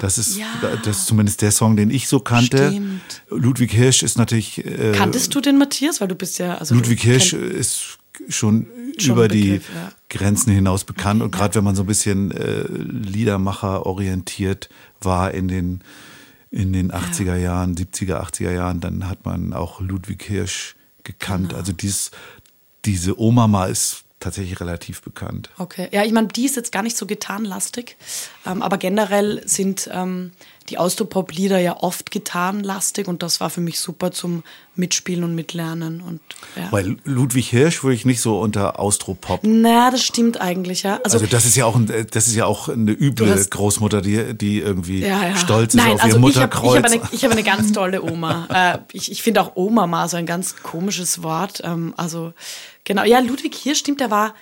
das ist ja. das ist zumindest der Song, den ich so kannte. Stimmt. Ludwig Hirsch ist natürlich äh, Kanntest du den Matthias? Weil du bist ja. Also Ludwig Hirsch ist schon, Schon über ein die Begriff, ja. Grenzen hinaus bekannt und gerade wenn man so ein bisschen äh, Liedermacher orientiert war in den in den 80er Jahren, 70er, 80er Jahren, dann hat man auch Ludwig Hirsch gekannt. Genau. Also dies, diese Oma ist tatsächlich relativ bekannt. Okay, ja, ich meine, die ist jetzt gar nicht so gitarrenlastig, ähm, aber generell sind ähm, die Austropop-Lieder ja oft gitarrenlastig und das war für mich super zum Mitspielen und Mitlernen. Und, ja. Weil Ludwig Hirsch würde ich nicht so unter Austropop. Na, das stimmt eigentlich, ja. Also, Also das ist ja auch ein, das ist ja auch eine üble hast- Großmutter, die, die irgendwie ja, ja. stolz ist Nein, auf also ihr ich habe Mutterkreuz. hab eine, ich hab eine ganz tolle Oma. äh, ich ich finde auch Oma mal so ein ganz komisches Wort. Ähm, also genau, ja, Ludwig Hirsch stimmt, der war,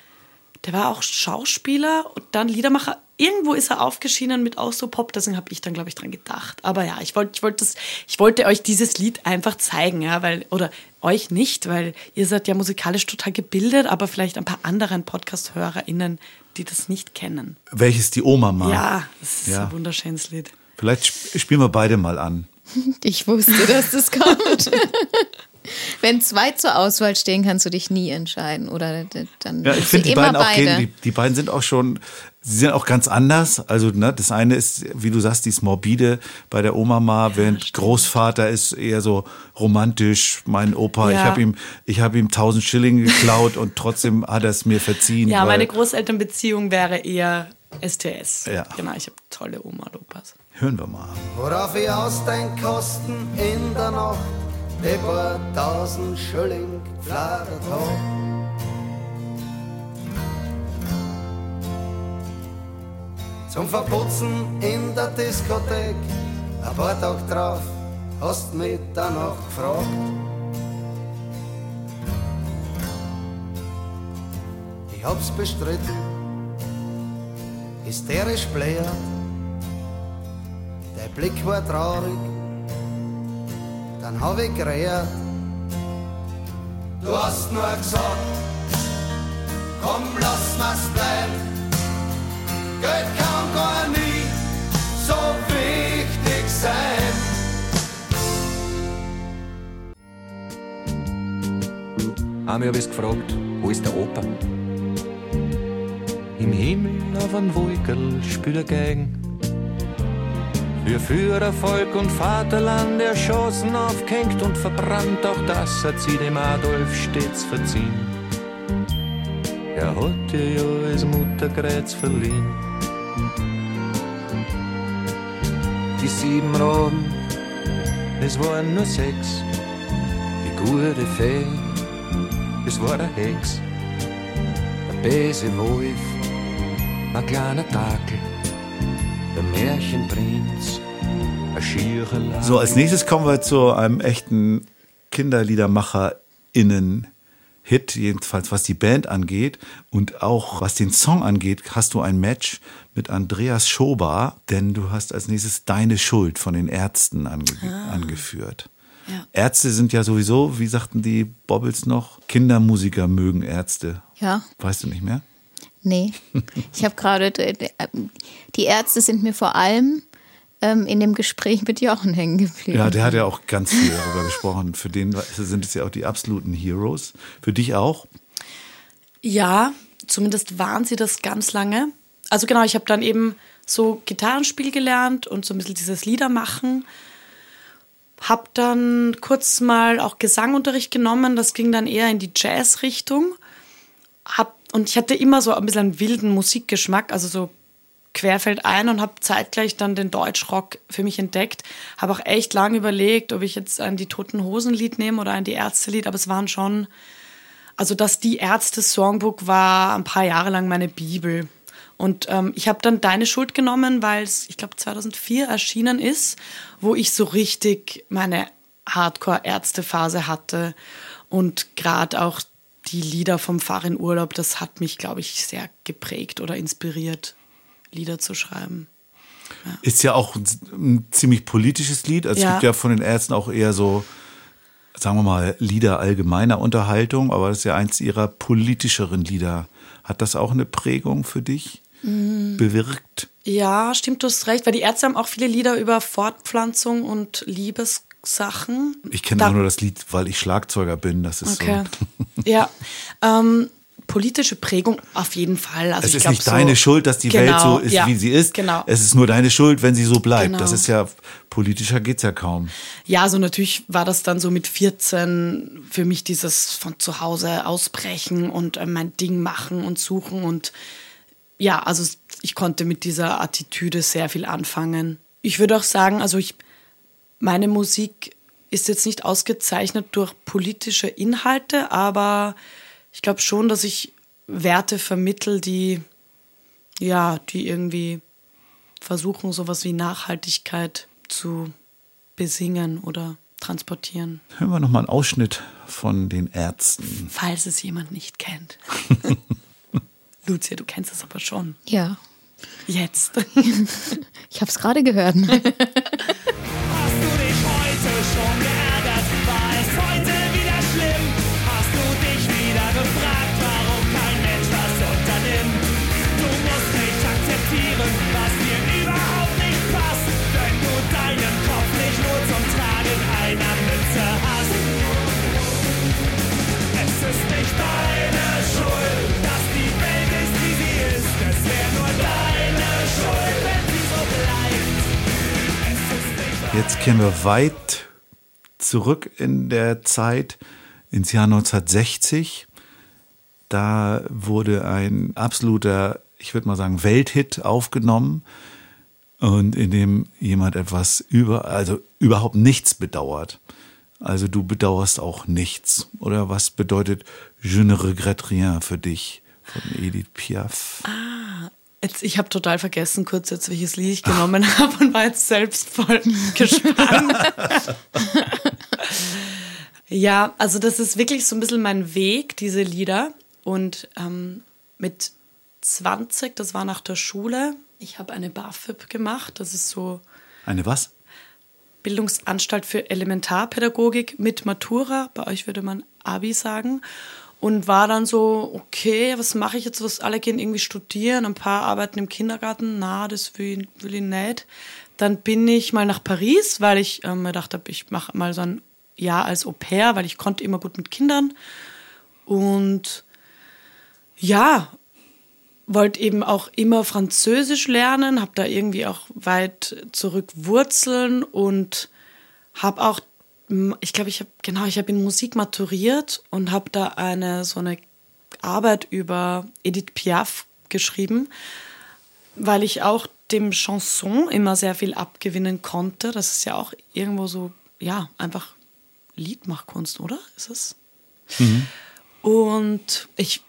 der war auch Schauspieler und dann Liedermacher. Irgendwo ist er aufgeschienen mit Austropop, deswegen habe ich dann, glaube ich, dran gedacht. Aber ja, ich wollte ich wollte das- ich wollte euch dieses Lied einfach zeigen, ja, weil, oder euch nicht, weil ihr seid ja musikalisch total gebildet, aber vielleicht ein paar anderen Podcast-HörerInnen, die das nicht kennen. Welches die Oma mag. Ja, das ist Ja. ein wunderschönes Lied. Vielleicht sp spielen wir beide mal an. Ich wusste, dass das kommt. Wenn zwei zur Auswahl stehen, kannst du dich nie entscheiden. Oder dann Ja, ich finde die beiden auch beide. die, die beiden sind auch schon, sie sind auch ganz anders. Also ne, das eine ist, wie du sagst, die ist morbide bei der Oma Ma, während Großvater ist eher so romantisch. Mein Opa, ich Ja. habe ihm, ich habe ihm tausend Schilling geklaut und trotzdem hat er es mir verziehen. Ja, weil- meine Großelternbeziehung wäre eher STS. Ja. Genau, ich habe tolle Oma und Opas. Hören wir mal. Worauf ich ausdenk, kosten in der Nacht die paar tausend Schilling gefladert hab. Zum Verputzen in der Diskothek, ein paar Tage drauf, hast mich danach gefragt. ich hab's bestritten, hysterisch bläht. Der Blick war traurig, dann hab ich geredet. Du hast nur gesagt, komm, lass mal's bleiben. Geld kann gar nie so wichtig sein. Einmal hab ich's gefragt, wo ist der Opa? Im Himmel auf einem Wolkerl spielt er Geigen. Für Führer, Volk und Vaterland erschossen, aufgehängt und verbrannt, auch das hat sie dem Adolf stets verziehen. Er hat ihr ja als Mutterkreuz verliehen. Die sieben Raben, es waren nur sechs. Die gute Fee, es war der Hex. Der böse Wolf, ein kleiner Dackel. So, als nächstes kommen wir zu einem echten Kinderliedermacher-Innen-Hit, jedenfalls was die Band angeht und auch was den Song angeht, hast du ein Match mit Andreas Schober, denn du hast als nächstes Deine Schuld von den Ärzten ange angeführt. Ja. Ärzte sind ja sowieso, wie sagten die Bobbles noch, Kindermusiker mögen Ärzte. Ja, Weißt du nicht mehr? Nee. Ich habe gerade, die Ärzte sind mir vor allem ähm, in dem Gespräch mit Jochen hängen geblieben. Ja, der hat ja auch ganz viel darüber gesprochen. Für den sind es ja auch die absoluten Heroes. Für dich auch? Ja, zumindest waren sie das ganz lange. Also genau, ich habe dann eben so Gitarrenspiel gelernt und so ein bisschen dieses Liedermachen. Hab dann kurz mal auch Gesangunterricht genommen. Das ging dann eher in die Jazz-Richtung. Hab, und ich hatte immer so ein bisschen einen wilden Musikgeschmack, also so querfeld ein und habe zeitgleich dann den Deutschrock für mich entdeckt. Habe auch echt lange überlegt, ob ich jetzt ein die Toten Hosen Lied nehme oder ein die Ärzte Lied, aber es waren schon also das die Ärzte Songbook war ein paar Jahre lang meine Bibel. Und ähm, ich habe dann Deine Schuld genommen, weil es, ich glaube, 2004 erschienen ist, wo ich so richtig meine Hardcore-Ärzte-Phase hatte. Und gerade auch die Lieder vom Fahr in Urlaub, das hat mich, glaube ich, sehr geprägt oder inspiriert, Lieder zu schreiben. Ist ja auch ein, ziemlich politisches Lied. Also es Ja. gibt ja von den Ärzten auch eher so, sagen wir mal, Lieder allgemeiner Unterhaltung, aber das ist ja eins ihrer politischeren Lieder. Hat das auch eine Prägung für dich Mhm. bewirkt? Ja, stimmt, du hast recht, weil die Ärzte haben auch viele Lieder über Fortpflanzung und Liebessachen. Ich kenne auch nur das Lied, weil ich Schlagzeuger bin. Das ist Okay. so. ja. Ähm, politische Prägung auf jeden Fall. Also Es ist glaub, nicht so, deine Schuld, dass die Genau, Welt so ist, ja, wie sie ist. Genau. Es ist nur deine Schuld, wenn sie so bleibt. Genau. Das ist ja, politischer geht's ja kaum. Ja, also natürlich war das dann so mit 14 für mich dieses von zu Hause ausbrechen und äh, mein Ding machen und suchen und ja, also ich konnte mit dieser Attitüde sehr viel anfangen. Ich würde auch sagen, also ich, meine Musik ist jetzt nicht ausgezeichnet durch politische Inhalte, aber ich glaube schon, dass ich Werte vermittel, die ja, die irgendwie versuchen, sowas wie Nachhaltigkeit zu besingen oder transportieren, Hören wir nochmal einen Ausschnitt von den Ärzten. falls es jemand nicht kennt. Lucia, du kennst es aber schon. Ja, Jetzt. ich habe es gerade gehört. Jetzt kehren wir weit zurück in der Zeit, ins Jahr 1960. Da wurde ein absoluter, ich würde mal sagen, Welthit aufgenommen und in dem jemand etwas über, also überhaupt nichts bedauert. Also du bedauerst auch nichts. Oder was bedeutet Je ne regrette rien für dich von Edith Piaf? Jetzt, ich habe total vergessen, kurz jetzt, welches Lied ich genommen habe und war jetzt selbst voll gespannt. ja, also das ist wirklich so ein bisschen mein Weg, diese Lieder. Und ähm, mit 20, das war nach der Schule. Ich habe eine BAföG gemacht. Das ist so Eine was? Bildungsanstalt für Elementarpädagogik mit Matura. Bei euch würde man Abi sagen. Und war dann so, okay, was mache ich jetzt? Was alle gehen irgendwie studieren, ein paar arbeiten im Kindergarten. Na, das will, will ich nicht. Dann bin ich mal nach Paris, weil ich ähm, mir habe, ich mache mal so ein Jahr als Au pair, weil ich konnte immer gut mit Kindern. Und ja, wollte eben auch immer Französisch lernen, habe da irgendwie auch weit zurück Wurzeln und habe auch, ich glaube, ich habe genau, ich habe in Musik maturiert und habe da eine so eine Arbeit über Edith Piaf geschrieben, weil ich auch dem Chanson immer sehr viel abgewinnen konnte. Das ist ja auch irgendwo so, ja, einfach Liedmachkunst, oder? Ist es? Und ich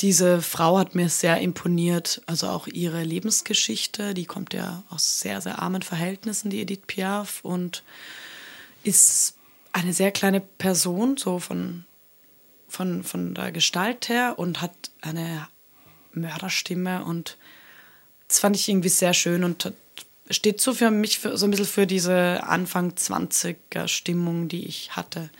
diese Frau hat mir sehr imponiert, also auch ihre Lebensgeschichte, die kommt ja aus sehr, sehr armen Verhältnissen, die Edith Piaf, und ist eine sehr kleine Person, so von, von, von der Gestalt her, und hat eine Mörderstimme und das fand ich irgendwie sehr schön und hat, steht so für mich für, so ein bisschen für diese Anfang 20er Stimmung, die ich hatte.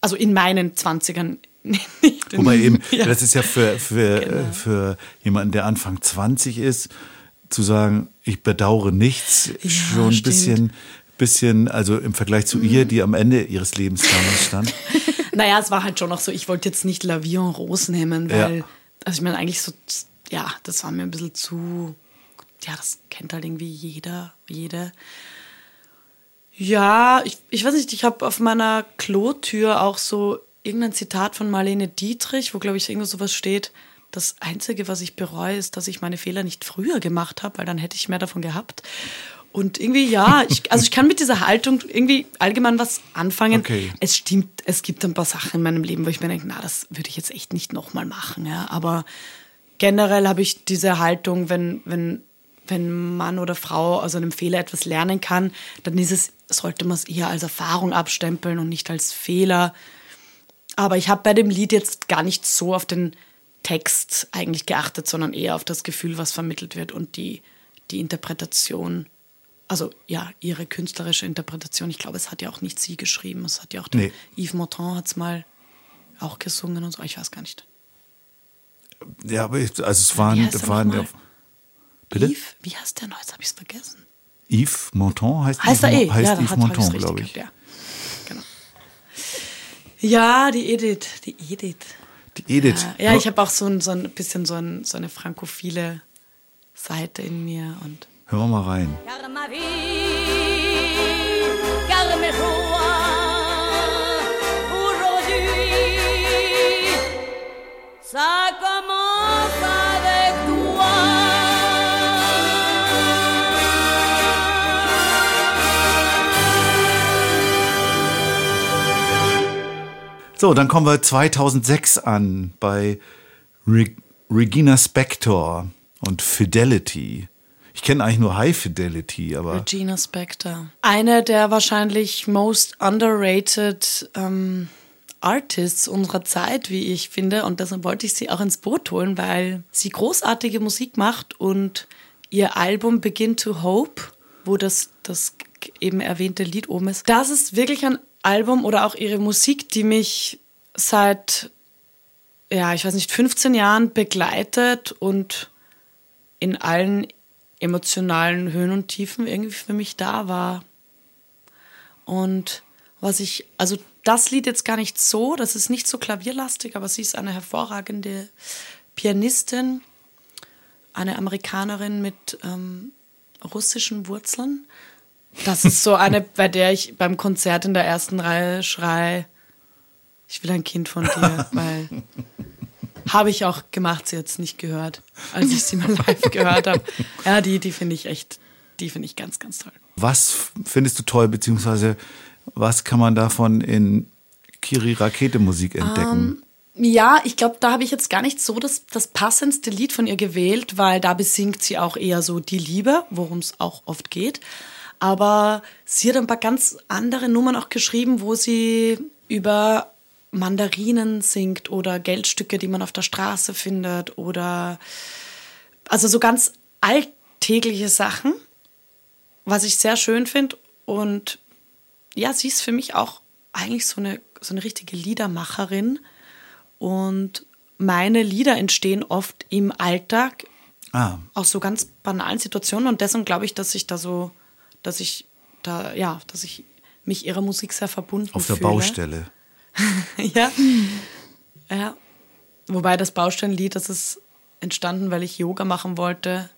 Also in meinen 20ern. Nicht in- Wobei eben, Ja. das ist ja für, für, Genau. äh, für jemanden, der Anfang 20 ist, zu sagen, ich bedauere nichts, Ja, schon ein stimmt. Bisschen, bisschen, also im Vergleich zu ihr, die am Ende ihres Lebens damals stand. Naja, es war halt schon noch so, ich wollte jetzt nicht La Vie en Rose nehmen, Ja. weil, also ich meine, eigentlich so, ja, das war mir ein bisschen zu, ja, das kennt halt irgendwie jeder, jede. Ja, ich, ich weiß nicht, ich habe auf meiner Klotür auch so irgendein Zitat von Marlene Dietrich, wo, glaube ich, irgendwo sowas steht, das Einzige, was ich bereue, ist, dass ich meine Fehler nicht früher gemacht habe, weil dann hätte ich mehr davon gehabt. Und irgendwie, ja, ich, also ich kann mit dieser Haltung irgendwie allgemein was anfangen. Okay. Es stimmt, es gibt ein paar Sachen in meinem Leben, wo ich mir denke, na, das würde ich jetzt echt nicht nochmal machen. Ja. Aber generell habe ich diese Haltung, wenn, wenn, wenn Mann oder Frau aus einem Fehler etwas lernen kann, dann ist es, sollte man es eher als Erfahrung abstempeln und nicht als Fehler. Aber ich habe bei dem Lied jetzt gar nicht so auf den Text eigentlich geachtet, sondern eher auf das Gefühl, was vermittelt wird und die, die Interpretation. Also ja, ihre künstlerische Interpretation. Ich glaube, es hat ja auch nicht sie geschrieben. Es hat ja auch der Nee. Yves Montand hat es mal auch gesungen und so. Ich weiß gar nicht. Ja, aber ich, also es waren, Wie heißt er waren nochmal? Bitte? Yves, wie heißt der noch? Jetzt habe ich es vergessen. Yves Montand heißt, Heißt er Yves, eh? Mo- heißt ja, Yves Montand, glaube ich. gehabt, Ja. Genau. ja, die Edith. Die Edith. Die Edith. Ja, ich habe auch so ein, so ein bisschen so, ein, so eine frankophile Seite in mir und Hören wir mal rein. So, dann kommen wir 2006 an bei Re Regina Spector und Fidelity. Ich kenne eigentlich nur High Fidelity, aber Regina Spektor. Eine der wahrscheinlich most underrated ähm, Artists unserer Zeit, wie ich finde. Und deshalb wollte ich sie auch ins Boot holen, weil sie großartige Musik macht und ihr Album Begin to Hope, wo das, das eben erwähnte Lied oben ist, das ist wirklich ein Album oder auch ihre Musik, die mich seit, ja, ich weiß nicht, 15 Jahren begleitet und in allen emotionalen Höhen und Tiefen irgendwie für mich da war. Und was ich, also das Lied jetzt gar nicht so, das ist nicht so klavierlastig, aber sie ist eine hervorragende Pianistin, eine Amerikanerin mit ähm, russischen Wurzeln. Das ist so eine, bei der ich beim Konzert in der ersten Reihe schrei, ich will ein Kind von dir, weil habe ich auch gemacht, sie jetzt nicht gehört, als ich sie mal live gehört habe. Ja, die, die finde ich echt, die finde ich ganz, ganz toll. was findest du toll, beziehungsweise was kann man davon in Kiri Rakete Musik entdecken? Ja, ich glaube, da habe ich jetzt gar nicht so das, das passendste Lied von ihr gewählt, weil da besingt sie auch eher so die Liebe, worum es auch oft geht. Aber sie hat ein paar ganz andere Nummern auch geschrieben, wo sie über Mandarinen singt oder Geldstücke, die man auf der Straße findet oder also so ganz alltägliche Sachen, was ich sehr schön finde. Und ja, sie ist für mich auch eigentlich so eine, so eine richtige Liedermacherin. Und meine Lieder entstehen oft im Alltag, Ah, aus so ganz banalen Situationen. Und deswegen glaube ich, dass ich da so, dass ich da, ja, dass ich mich ihrer Musik sehr verbunden auf der fühle. Baustelle. ja. ja. Wobei das Baustellenlied, das ist entstanden, weil ich Yoga machen wollte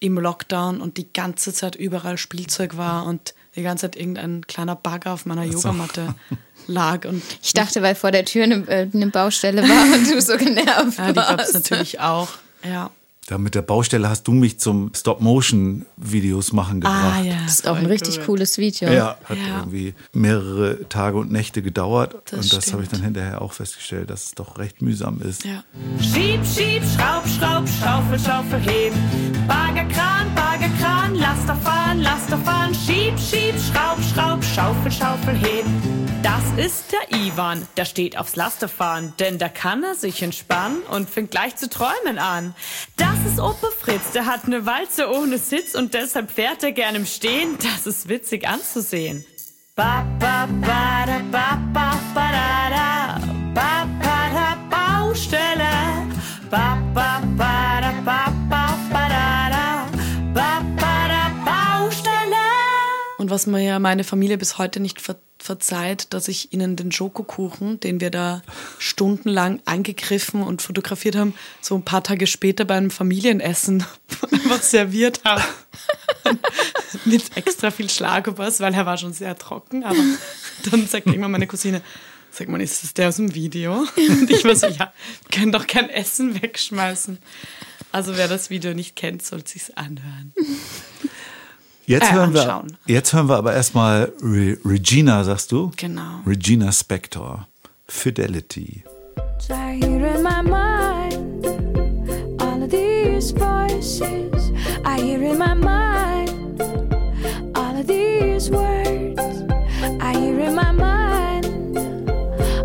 im Lockdown und die ganze Zeit überall Spielzeug war und die ganze Zeit irgendein kleiner Bagger auf meiner Yogamatte lag. Und Ich dachte, weil vor der Tür eine, äh, eine Baustelle war und du so genervt ja, die gab es warst. natürlich auch. Ja. Da mit der Baustelle hast du mich zum Stop-Motion-Videos machen gebracht. Ah, ja. Das ist auch ein richtig cooles Video. Ja, hat Ja. irgendwie mehrere Tage und Nächte gedauert. Das und das habe ich dann hinterher auch festgestellt, dass es doch recht mühsam ist. ja. Schieb, schieb, schraub, schraub, schaufel, schaufel, heben. Baggerkran, Baggerkran, Laster fahren, Laster fahren. Schieb, schieb, schraub, schraub, schaufel, schaufel, heben. Das ist der Ivan, der steht aufs Lasterfahren, denn da kann er sich entspannen und fängt gleich zu träumen an. Das ist Opa Fritz, der hat eine Walze ohne Sitz und deshalb fährt er gern im Stehen. Das ist witzig anzusehen. Ba, ba, ba, da, ba, ba, ba, da, da. Ba, ba, da, Baustelle. Ba, ba, ba, Und was mir ja meine Familie bis heute nicht ver verzeiht, dass ich ihnen den Schokokuchen, den wir da stundenlang angegriffen und fotografiert haben, so ein paar Tage später bei einem Familienessen einfach serviert habe. Mit extra viel Schlagobers, weil er war schon sehr trocken. Aber dann sagt irgendwann meine Cousine, sag mal, ist das der aus dem Video? Und ich war so, ja, wir können doch kein Essen wegschmeißen. Also wer das Video nicht kennt, soll sich's anhören. Jetzt, Äh, hören wir, jetzt hören wir aber erstmal Re Regina, sagst du? Genau. Regina Spector. Fidelity. I hear in my mind all of these voices. I hear in my mind all of these words. I hear in my mind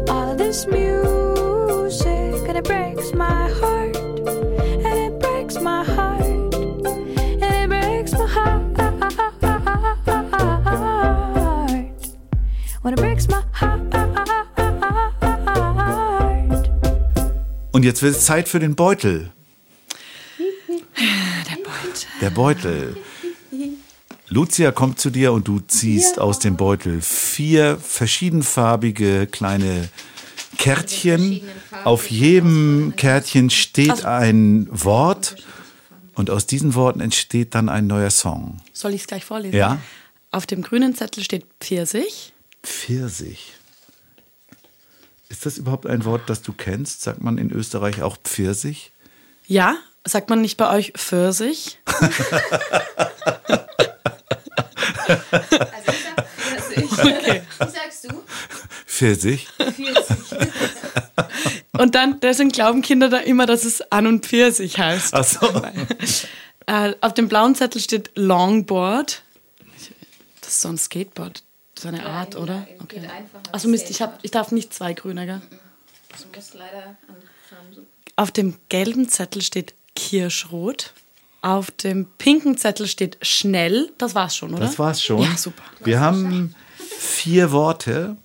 all of this music, and it breaks my heart. When it breaks my heart. Und jetzt wird es Zeit für den Beutel. Der Beutel. Der Beutel. Lucia kommt zu dir und du ziehst aus dem Beutel vier verschiedenfarbige kleine Kärtchen. Auf jedem Kärtchen steht ein Wort und aus diesen Worten entsteht dann ein neuer Song. Soll ich es gleich vorlesen? Ja. Auf dem grünen Zettel steht Pfirsich. Pfirsich. Ist das überhaupt ein Wort, das du kennst? Sagt man in Österreich auch Pfirsich? Ja, sagt man nicht bei euch Pfirsich? Okay. Wie sagst du? Pfirsich? Und dann, deswegen glauben Kinder da immer, dass es An und Pfirsich heißt. Ach so. Äh, auf dem blauen Zettel steht Longboard. Das ist so ein Skateboard. So eine Art, oder? Okay. Achso, Mist, ich, hab, ich darf nicht zwei grüne, gell? Du musst leider an Auf dem gelben Zettel steht Kirschrot. Auf dem pinken Zettel steht schnell. Das war's schon, oder? Das war's schon. Ja, super. Wir haben vier Worte: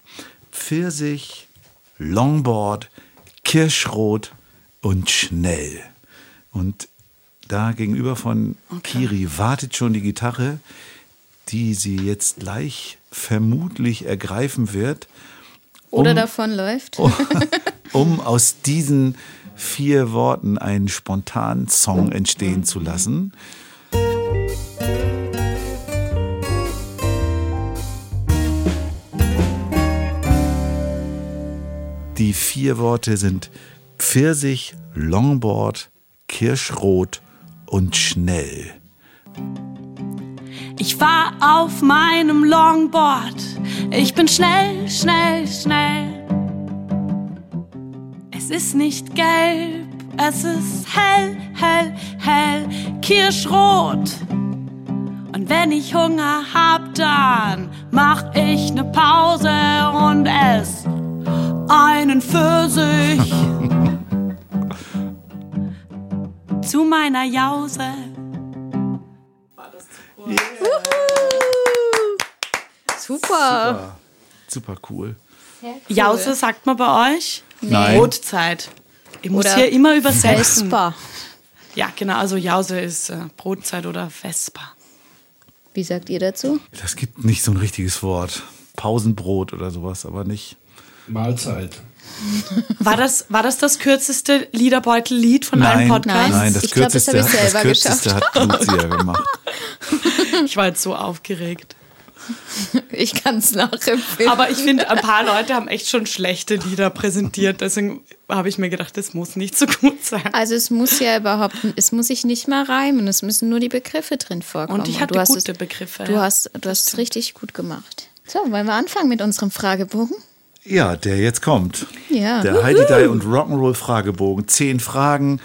Pfirsich, Longboard, Kirschrot und schnell. Und da gegenüber von Kiri wartet schon die Gitarre, die sie jetzt gleich vermutlich ergreifen wird, Oder Um- davon läuft. um aus diesen vier Worten einen spontanen Song entstehen zu lassen. Die vier Worte sind Pfirsich, Longboard, Kirschrot und schnell. Ich fahr auf meinem Longboard. Ich bin schnell, schnell, schnell. Es ist nicht gelb, es ist hell, hell, hell, kirschrot. Und wenn ich Hunger hab, dann mach ich ne Pause und ess einen Pfirsich. Zu meiner Jause. Super. Super cool. Jause sagt man bei euch? Nein. Brotzeit. Ich muss Oder hier immer übersetzen. Vespa. Ja, genau. Also Jause ist äh, Brotzeit oder Vespa. Wie sagt ihr dazu? Das gibt nicht so ein richtiges Wort. Pausenbrot oder sowas, aber nicht. Mahlzeit. War das, war das das kürzeste Liederbeutel-Lied von allen Nein, Podcasts? nein, das Ich glaub, das kürzeste, ich das selber kürzeste hat Lucia gemacht. Ich war jetzt so aufgeregt. Ich kann es nachempfinden. Aber ich finde, ein paar Leute haben echt schon schlechte Lieder präsentiert. Deswegen habe ich mir gedacht, das muss nicht so gut sein. Also es muss ja überhaupt, es muss sich nicht mal reimen, es müssen nur die Begriffe drin vorkommen. Und ich hatte du hast gute es, Begriffe. Du hast, du hast es richtig gut gemacht. So, wollen wir anfangen mit unserem Fragebogen? Ja, der jetzt kommt. Ja. Der Heidi Die und Rock'n'Roll Fragebogen. Zehn Fragen,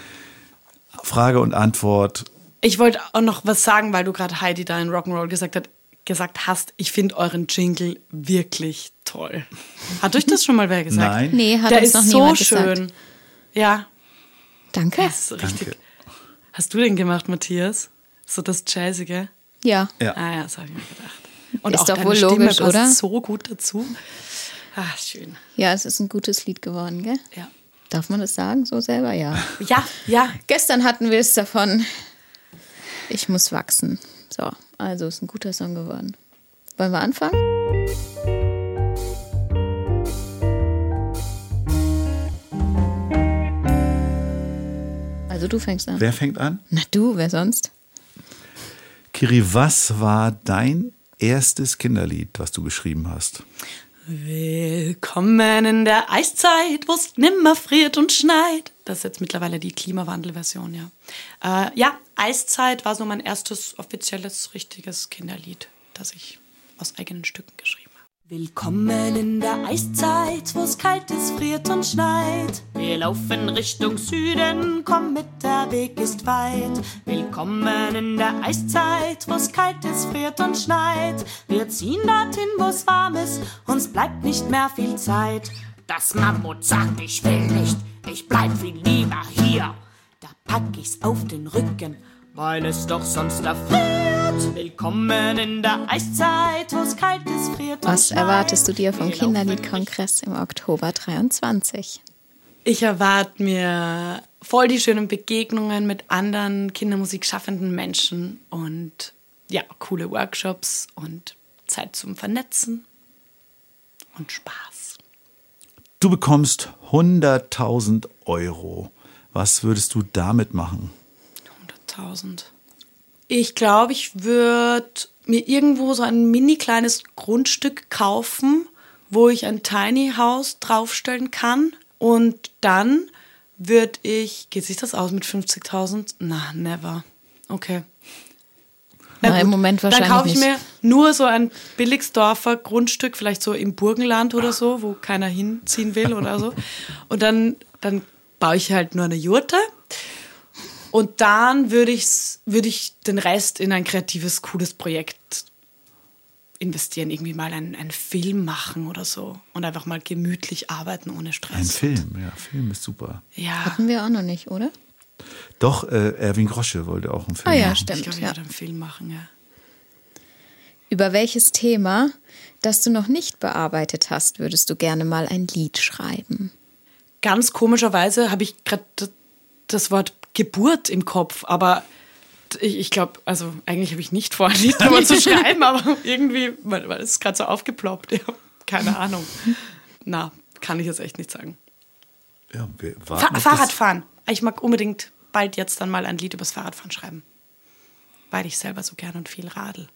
Frage und Antwort. Ich wollte auch noch was sagen, weil du gerade Heidi da in Rock'n'Roll gesagt, hat, gesagt hast. Ich finde euren Jingle wirklich toll. Hat euch das schon mal wer gesagt? Nein. Nee, hat Der uns ist noch so schön. gesagt. Ja, Danke. das ist richtig. Hast du den gemacht, Matthias? So das Jazzige? Ja. Ja. Ah ja, das habe ich mir gedacht. Und Ist auch doch deine wohl Stimme logisch, passt oder? so gut dazu. Ah, schön. Ja, es ist ein gutes Lied geworden, gell? Ja. Darf man das sagen, so selber? Ja. Ja, ja. Gestern hatten wir es davon. Ich muss wachsen. So, also ist ein guter Song geworden. Wollen wir anfangen? Also du fängst an. Wer fängt an? Na du, wer sonst? Kiri, was war dein erstes Kinderlied, was du geschrieben hast? Willkommen in der Eiszeit, wo es nimmer friert und schneit. Das ist jetzt mittlerweile die Klimawandelversion, ja. Äh, ja, Eiszeit war so mein erstes offizielles, richtiges Kinderlied, das ich aus eigenen Stücken geschrieben habe. Willkommen in der Eiszeit, wo es kalt ist, friert und schneit. Wir laufen Richtung Süden, komm mit, der Weg ist weit. Willkommen in der Eiszeit, wo es kalt ist, friert und schneit. Wir ziehen dorthin, wo es warm ist, uns bleibt nicht mehr viel Zeit. Das Mammut sagt, ich will nicht, ich bleib viel lieber hier. Da pack ich's auf den Rücken, weil es doch sonst erfriert. Willkommen in der Eiszeit, wo es kalt ist, friert Was erwartest du dir vom Kinderliedkongress im Oktober 23? Ich erwarte mir voll die schönen Begegnungen mit anderen kindermusikschaffenden Menschen und ja, coole Workshops und Zeit zum Vernetzen und Spaß. Du bekommst 100.000 Euro. Was würdest du damit machen? 100.000. Ich glaube, ich würde mir irgendwo so ein mini kleines Grundstück kaufen, wo ich ein Tiny House draufstellen kann. Und dann würde ich. Geht sich das aus mit 50.000? Na, never. Okay. Na, im Moment wahrscheinlich Dann kaufe ich nicht. mir nur so ein Billigsdorfer Grundstück, vielleicht so im Burgenland oder so, wo keiner hinziehen will oder so. Und dann, dann baue ich halt nur eine Jurte. Und dann würde ich, würde ich den Rest in ein kreatives, cooles Projekt investieren. Irgendwie mal einen, einen Film machen oder so. Und einfach mal gemütlich arbeiten ohne Stress. Ein Film, ja, Film ist super. Ja. Hatten wir auch noch nicht, oder? Doch, äh, Erwin Grosche wollte auch einen Film Ah ja, machen. Ich stimmt. glaube, ich Ja. würde einen Film machen, ja. Über welches Thema, das du noch nicht bearbeitet hast, würdest du gerne mal ein Lied schreiben? ganz komischerweise habe ich gerade das Wort Geburt im Kopf, aber ich, ich glaube, also eigentlich habe ich nicht vor, ein Lied darüber zu schreiben, aber irgendwie, weil, weil es ist gerade so aufgeploppt. Ja, keine Ahnung. Na, kann ich jetzt echt nicht sagen. Ja, wir Fa Fahrradfahren. Ich mag unbedingt bald jetzt dann mal ein Lied übers Fahrradfahren schreiben. Weil ich selber so gern und viel radel.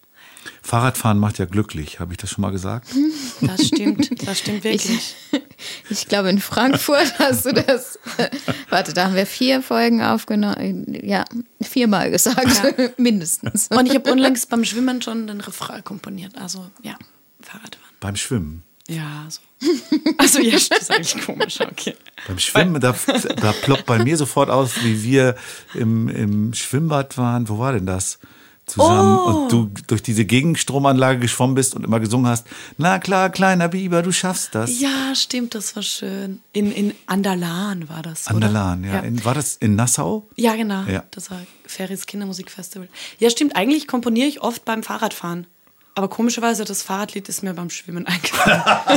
Fahrradfahren macht ja glücklich, habe ich das schon mal gesagt? Das stimmt, das stimmt wirklich. Ich glaube, in Frankfurt hast du das. warte, da haben wir vier Folgen aufgenommen. Ja, viermal gesagt, mindestens. Und ich habe unlängst beim Schwimmen schon den Refrain komponiert. Also ja, Fahrradfahren. Beim Schwimmen. Ja, so. Also ja, das ist eigentlich komisch, okay. Beim Schwimmen, da, da ploppt bei mir sofort aus, wie wir im, im Schwimmbad waren. Wo war denn das? Zusammen Oh. und du durch diese Gegenstromanlage geschwommen bist und immer gesungen hast, na klar, kleiner Biber, du schaffst das. Ja, stimmt, das war schön. In, in Andalan war das. Oder? Anderlan, ja. ja. In, war das in Nassau? Ja, genau. Ja. Das war Ferris Kindermusikfestival. Ja, stimmt. Eigentlich komponiere ich oft beim Fahrradfahren. Aber komischerweise, das Fahrradlied ist mir beim Schwimmen eingefallen.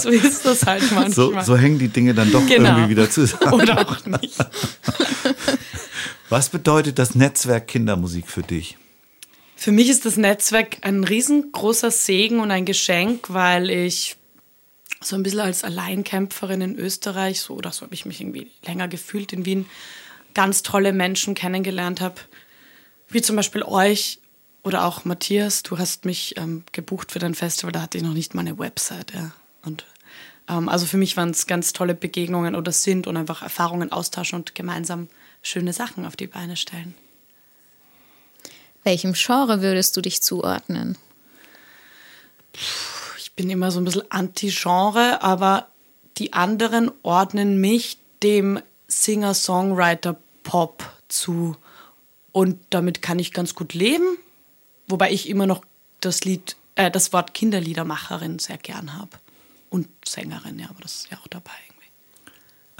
so ist das halt manchmal. So, so hängen die Dinge dann doch Genau. irgendwie wieder zusammen. Oder auch nicht. Was bedeutet das Netzwerk Kindermusik für dich? Für mich ist das Netzwerk ein riesengroßer Segen und ein Geschenk, weil ich so ein bisschen als Alleinkämpferin in Österreich, so oder so habe ich mich irgendwie länger gefühlt in Wien, ganz tolle Menschen kennengelernt habe, wie zum Beispiel euch oder auch Matthias. Du hast mich ähm, gebucht für dein Festival, da hatte ich noch nicht mal eine Website. Ja. Und ähm, also für mich waren es ganz tolle Begegnungen oder sind und einfach Erfahrungen austauschen und gemeinsam schöne Sachen auf die Beine stellen. Welchem Genre würdest du dich zuordnen? ich bin immer so ein bisschen anti-Genre, aber die anderen ordnen mich dem Singer-Songwriter-Pop zu. Und damit kann ich ganz gut leben, wobei ich immer noch das Lied, äh, das Wort Kinderliedermacherin sehr gern habe. Und Sängerin, ja, aber das ist ja auch dabei.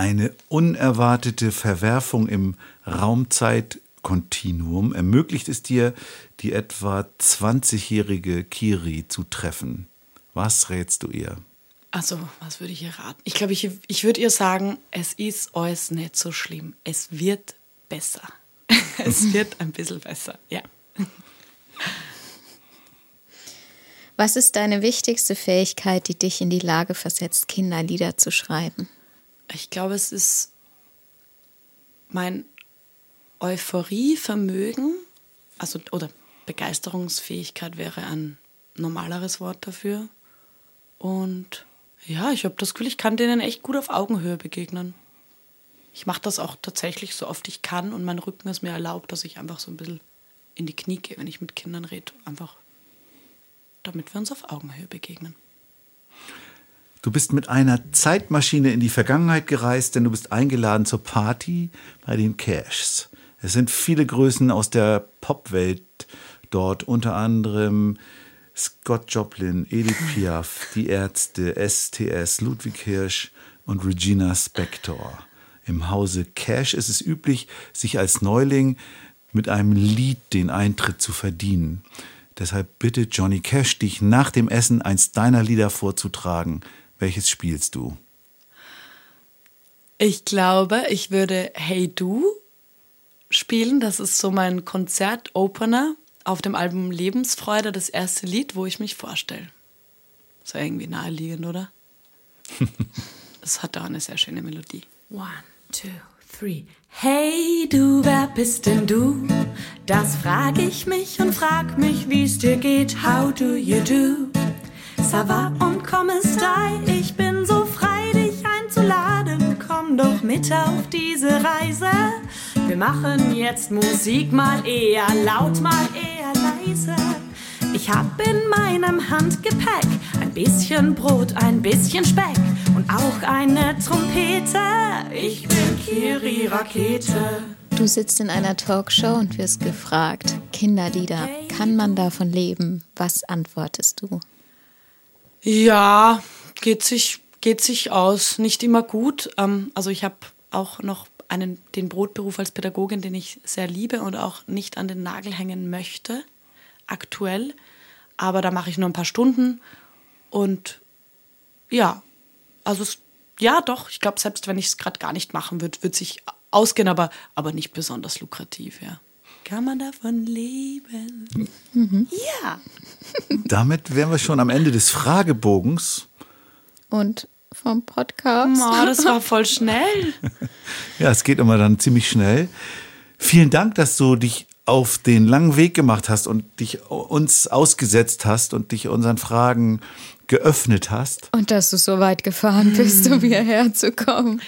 Eine unerwartete Verwerfung im Raumzeitkontinuum ermöglicht es dir, die etwa 20-jährige Kiri zu treffen. Was rätst du ihr? Also, was würde ich ihr raten? Ich glaube, ich, ich würde ihr sagen, es ist alles nicht so schlimm. Es wird besser. es wird ein bisschen besser, ja. Was ist deine wichtigste Fähigkeit, die dich in die Lage versetzt, Kinderlieder zu schreiben? Ich glaube, es ist mein Euphorievermögen, also oder Begeisterungsfähigkeit wäre ein normaleres Wort dafür. Und ja, ich habe das Gefühl, ich kann denen echt gut auf Augenhöhe begegnen. Ich mache das auch tatsächlich so oft ich kann und mein Rücken es mir erlaubt, dass ich einfach so ein bisschen in die Knie gehe, wenn ich mit Kindern rede. Einfach damit wir uns auf Augenhöhe begegnen. Du bist mit einer Zeitmaschine in die Vergangenheit gereist, denn du bist eingeladen zur Party bei den Cashs. Es sind viele Größen aus der Popwelt dort, unter anderem Scott Joplin, Edith Piaf, die Ärzte, STS, Ludwig Hirsch und Regina Spektor. Im Hause Cash ist es üblich, sich als Neuling mit einem Lied den Eintritt zu verdienen. Deshalb bitte Johnny Cash, dich nach dem Essen eins deiner Lieder vorzutragen. Welches spielst du? Ich glaube, ich würde Hey Du spielen. Das ist so mein Konzert-Opener auf dem Album Lebensfreude, das erste Lied, wo ich mich vorstelle. Ja irgendwie naheliegend, oder? Es hat auch eine sehr schöne Melodie. One, two, three. Hey du, wer bist denn du? Das frag ich mich und frag mich, wie's dir geht. How do you do? Ça va und komme stai. Ich bin so frei, dich einzuladen. Komm doch mit auf diese Reise. Wir machen jetzt Musik mal eher laut, mal eher leise. Ich hab in meinem Handgepäck ein bisschen Brot, ein bisschen Speck und auch eine Trompete. Ich bin Kiri Rakete. Du sitzt in einer Talkshow und wirst gefragt, Kinderlieder, kann man davon leben? Was antwortest du? Ja, geht sich, geht sich aus. Nicht immer gut. Ähm, also ich habe auch noch einen, den Brotberuf als Pädagogin, den ich sehr liebe und auch nicht an den Nagel hängen möchte, aktuell. Aber da mache ich nur ein paar Stunden. Und ja, also ja doch, ich glaube, selbst wenn ich es gerade gar nicht machen würde, wird sich ausgehen, aber, aber nicht besonders lukrativ, ja. Kann man davon leben? Ja. Damit wären wir schon am Ende des Fragebogens. Und vom Podcast? Oh, das war voll schnell. Ja, es geht immer dann ziemlich schnell. Vielen Dank, dass du dich auf den langen Weg gemacht hast und dich uns ausgesetzt hast und dich unseren Fragen geöffnet hast. Und dass du so weit gefahren bist, um hierher zu kommen.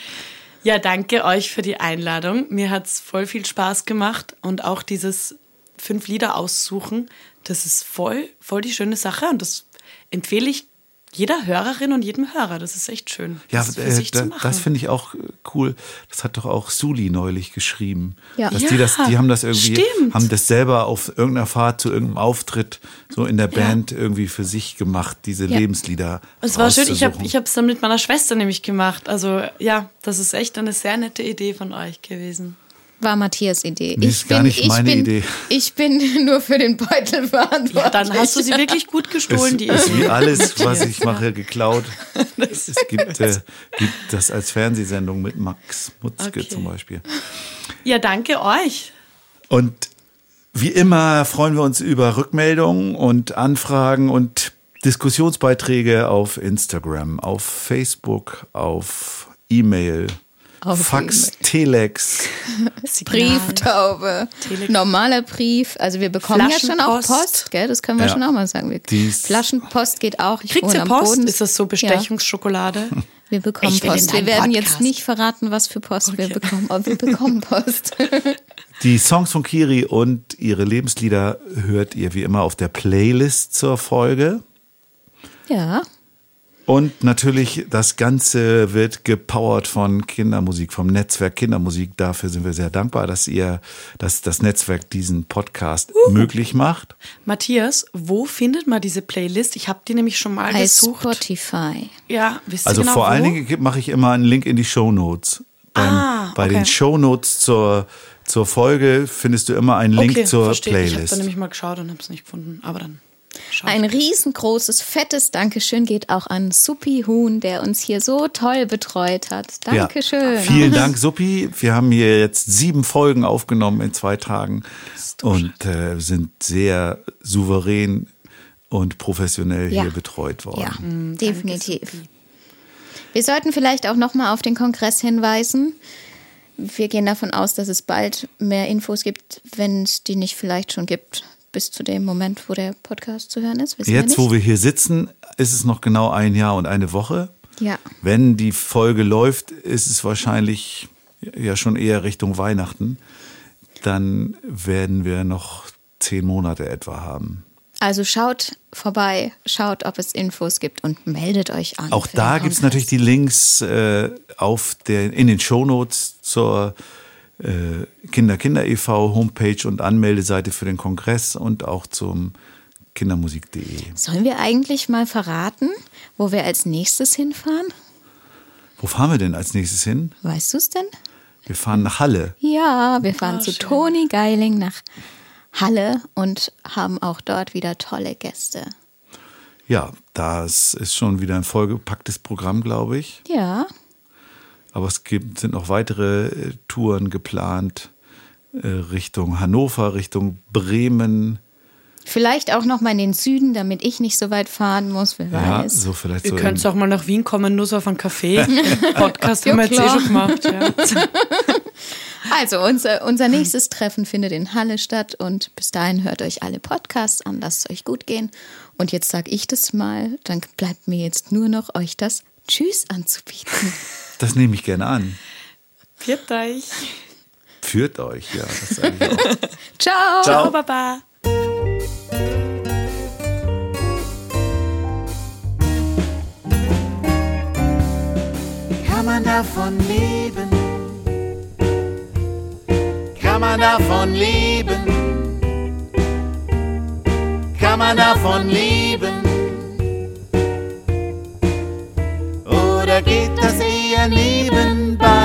Ja, danke euch für die Einladung. Mir hat es voll viel Spaß gemacht und auch dieses fünf Lieder aussuchen, das ist voll, voll die schöne Sache und das empfehle ich jeder Hörerin und jedem Hörer. Das ist echt schön. Ja, das für äh, sich da, zu machen. das finde ich auch äh, cool. Das hat doch auch Suli neulich geschrieben. Ja. Dass die, das, die haben das irgendwie, stimmt. haben das selber auf irgendeiner Fahrt zu irgendeinem Auftritt so in der Band irgendwie für sich gemacht, diese Ja. Lebenslieder. Es war schön, ich habe es dann mit meiner Schwester nämlich gemacht. Also ja, das ist echt eine sehr nette Idee von euch gewesen. War Matthias Idee. Nee, ist gar nicht ich meine bin, Idee. Ich bin nur für den Beutel verantwortlich. Ja, dann hast du sie wirklich gut gestohlen, die ist, ist wie Idee. alles, was ich mache, geklaut. es gibt, äh, gibt das als Fernsehsendung mit Max Mutzke Okay. zum Beispiel. Ja, danke euch. Und wie immer freuen wir uns über Rückmeldungen und Anfragen und Diskussionsbeiträge auf Instagram, auf Facebook, auf E-Mail, Auf Fax, Telex. Brieftaube, Telex- normaler Brief. Also wir bekommen ja schon auch. Post, gell? Das können wir Ja. schon auch mal sagen. Wir, Dies- Flaschenpost geht auch. Ich Kriegt ihr Post? Boden. Ist das so Bestechungsschokolade? Wir bekommen Post. Wir werden Podcast. jetzt nicht verraten, was für Post wir Okay. bekommen, aber wir bekommen Post. Die Songs von Kiri und ihre Lebenslieder hört ihr wie immer auf der Playlist zur Folge. ja. Und natürlich, das Ganze wird gepowert von Kindermusik, vom Netzwerk Kindermusik. Dafür sind wir sehr dankbar, dass ihr, dass das Netzwerk diesen Podcast möglich macht. Matthias, wo findet man diese Playlist? Ich habe die nämlich schon mal Bei gesucht. Spotify. Ja, wisst ihr Also genau vor wo? allen Dingen mache ich immer einen Link in die Show Notes. Ah, bei okay. den Show Notes zur, zur Folge findest du immer einen Link okay, zur verstehe. Ich habe Playlist. da nämlich mal geschaut und habe es nicht gefunden. Aber dann Ein riesengroßes, fettes Dankeschön geht auch an Suppi Huhn, der uns hier so toll betreut hat. Ja. Dankeschön. Vielen Dank, Suppi. Wir haben hier jetzt sieben Folgen aufgenommen in zwei Tagen und äh, sind sehr souverän und professionell Ja. hier betreut worden. Ja, definitiv. Wir sollten vielleicht auch noch mal auf den Kongress hinweisen. Wir gehen davon aus, dass es bald mehr Infos gibt, wenn es die nicht vielleicht schon gibt, bis zu dem Moment, wo der Podcast zu hören ist. Jetzt, wo wir hier sitzen, ist es noch genau ein Jahr und eine Woche. Ja. Wenn die Folge läuft, ist es wahrscheinlich ja schon eher Richtung Weihnachten. Dann werden wir noch zehn Monate etwa haben. Also schaut vorbei, schaut, ob es Infos gibt und meldet euch an. Auch da gibt es natürlich die Links äh, auf der, in den Shownotes zur Kinder Kinder e.V. Homepage und Anmeldeseite für den Kongress und auch zum kindermusik.de. Sollen wir eigentlich mal verraten, wo wir als nächstes hinfahren? Wo fahren wir denn als nächstes hin? Weißt du es denn? Wir fahren nach Halle. Ja, wir fahren zu Toni Geiling nach Halle und haben auch dort wieder tolle Gäste. Ja, das ist schon wieder ein vollgepacktes Programm, glaube ich. Ja, Aber es gibt, sind noch weitere äh, Touren geplant äh, Richtung Hannover, Richtung Bremen. vielleicht auch noch mal in den Süden, damit ich nicht so weit fahren muss, wer Ja, weiß. so vielleicht Ihr so. könnt auch mal nach Wien kommen, nur so auf einen Café. Podcast haben wir jetzt eh schon gemacht. Ja. Also unser, unser nächstes Treffen findet in Halle statt und bis dahin hört euch alle Podcasts an, lasst es euch gut gehen. Und jetzt sage ich das mal, dann bleibt mir jetzt nur noch euch das Tschüss anzubieten. Das nehme ich gerne an. Viert euch. Führt euch, ja. Ciao! Ciao, Baba. Kann man davon leben? Kann man davon leben? Kann man davon leben? geht das eher nebenbei.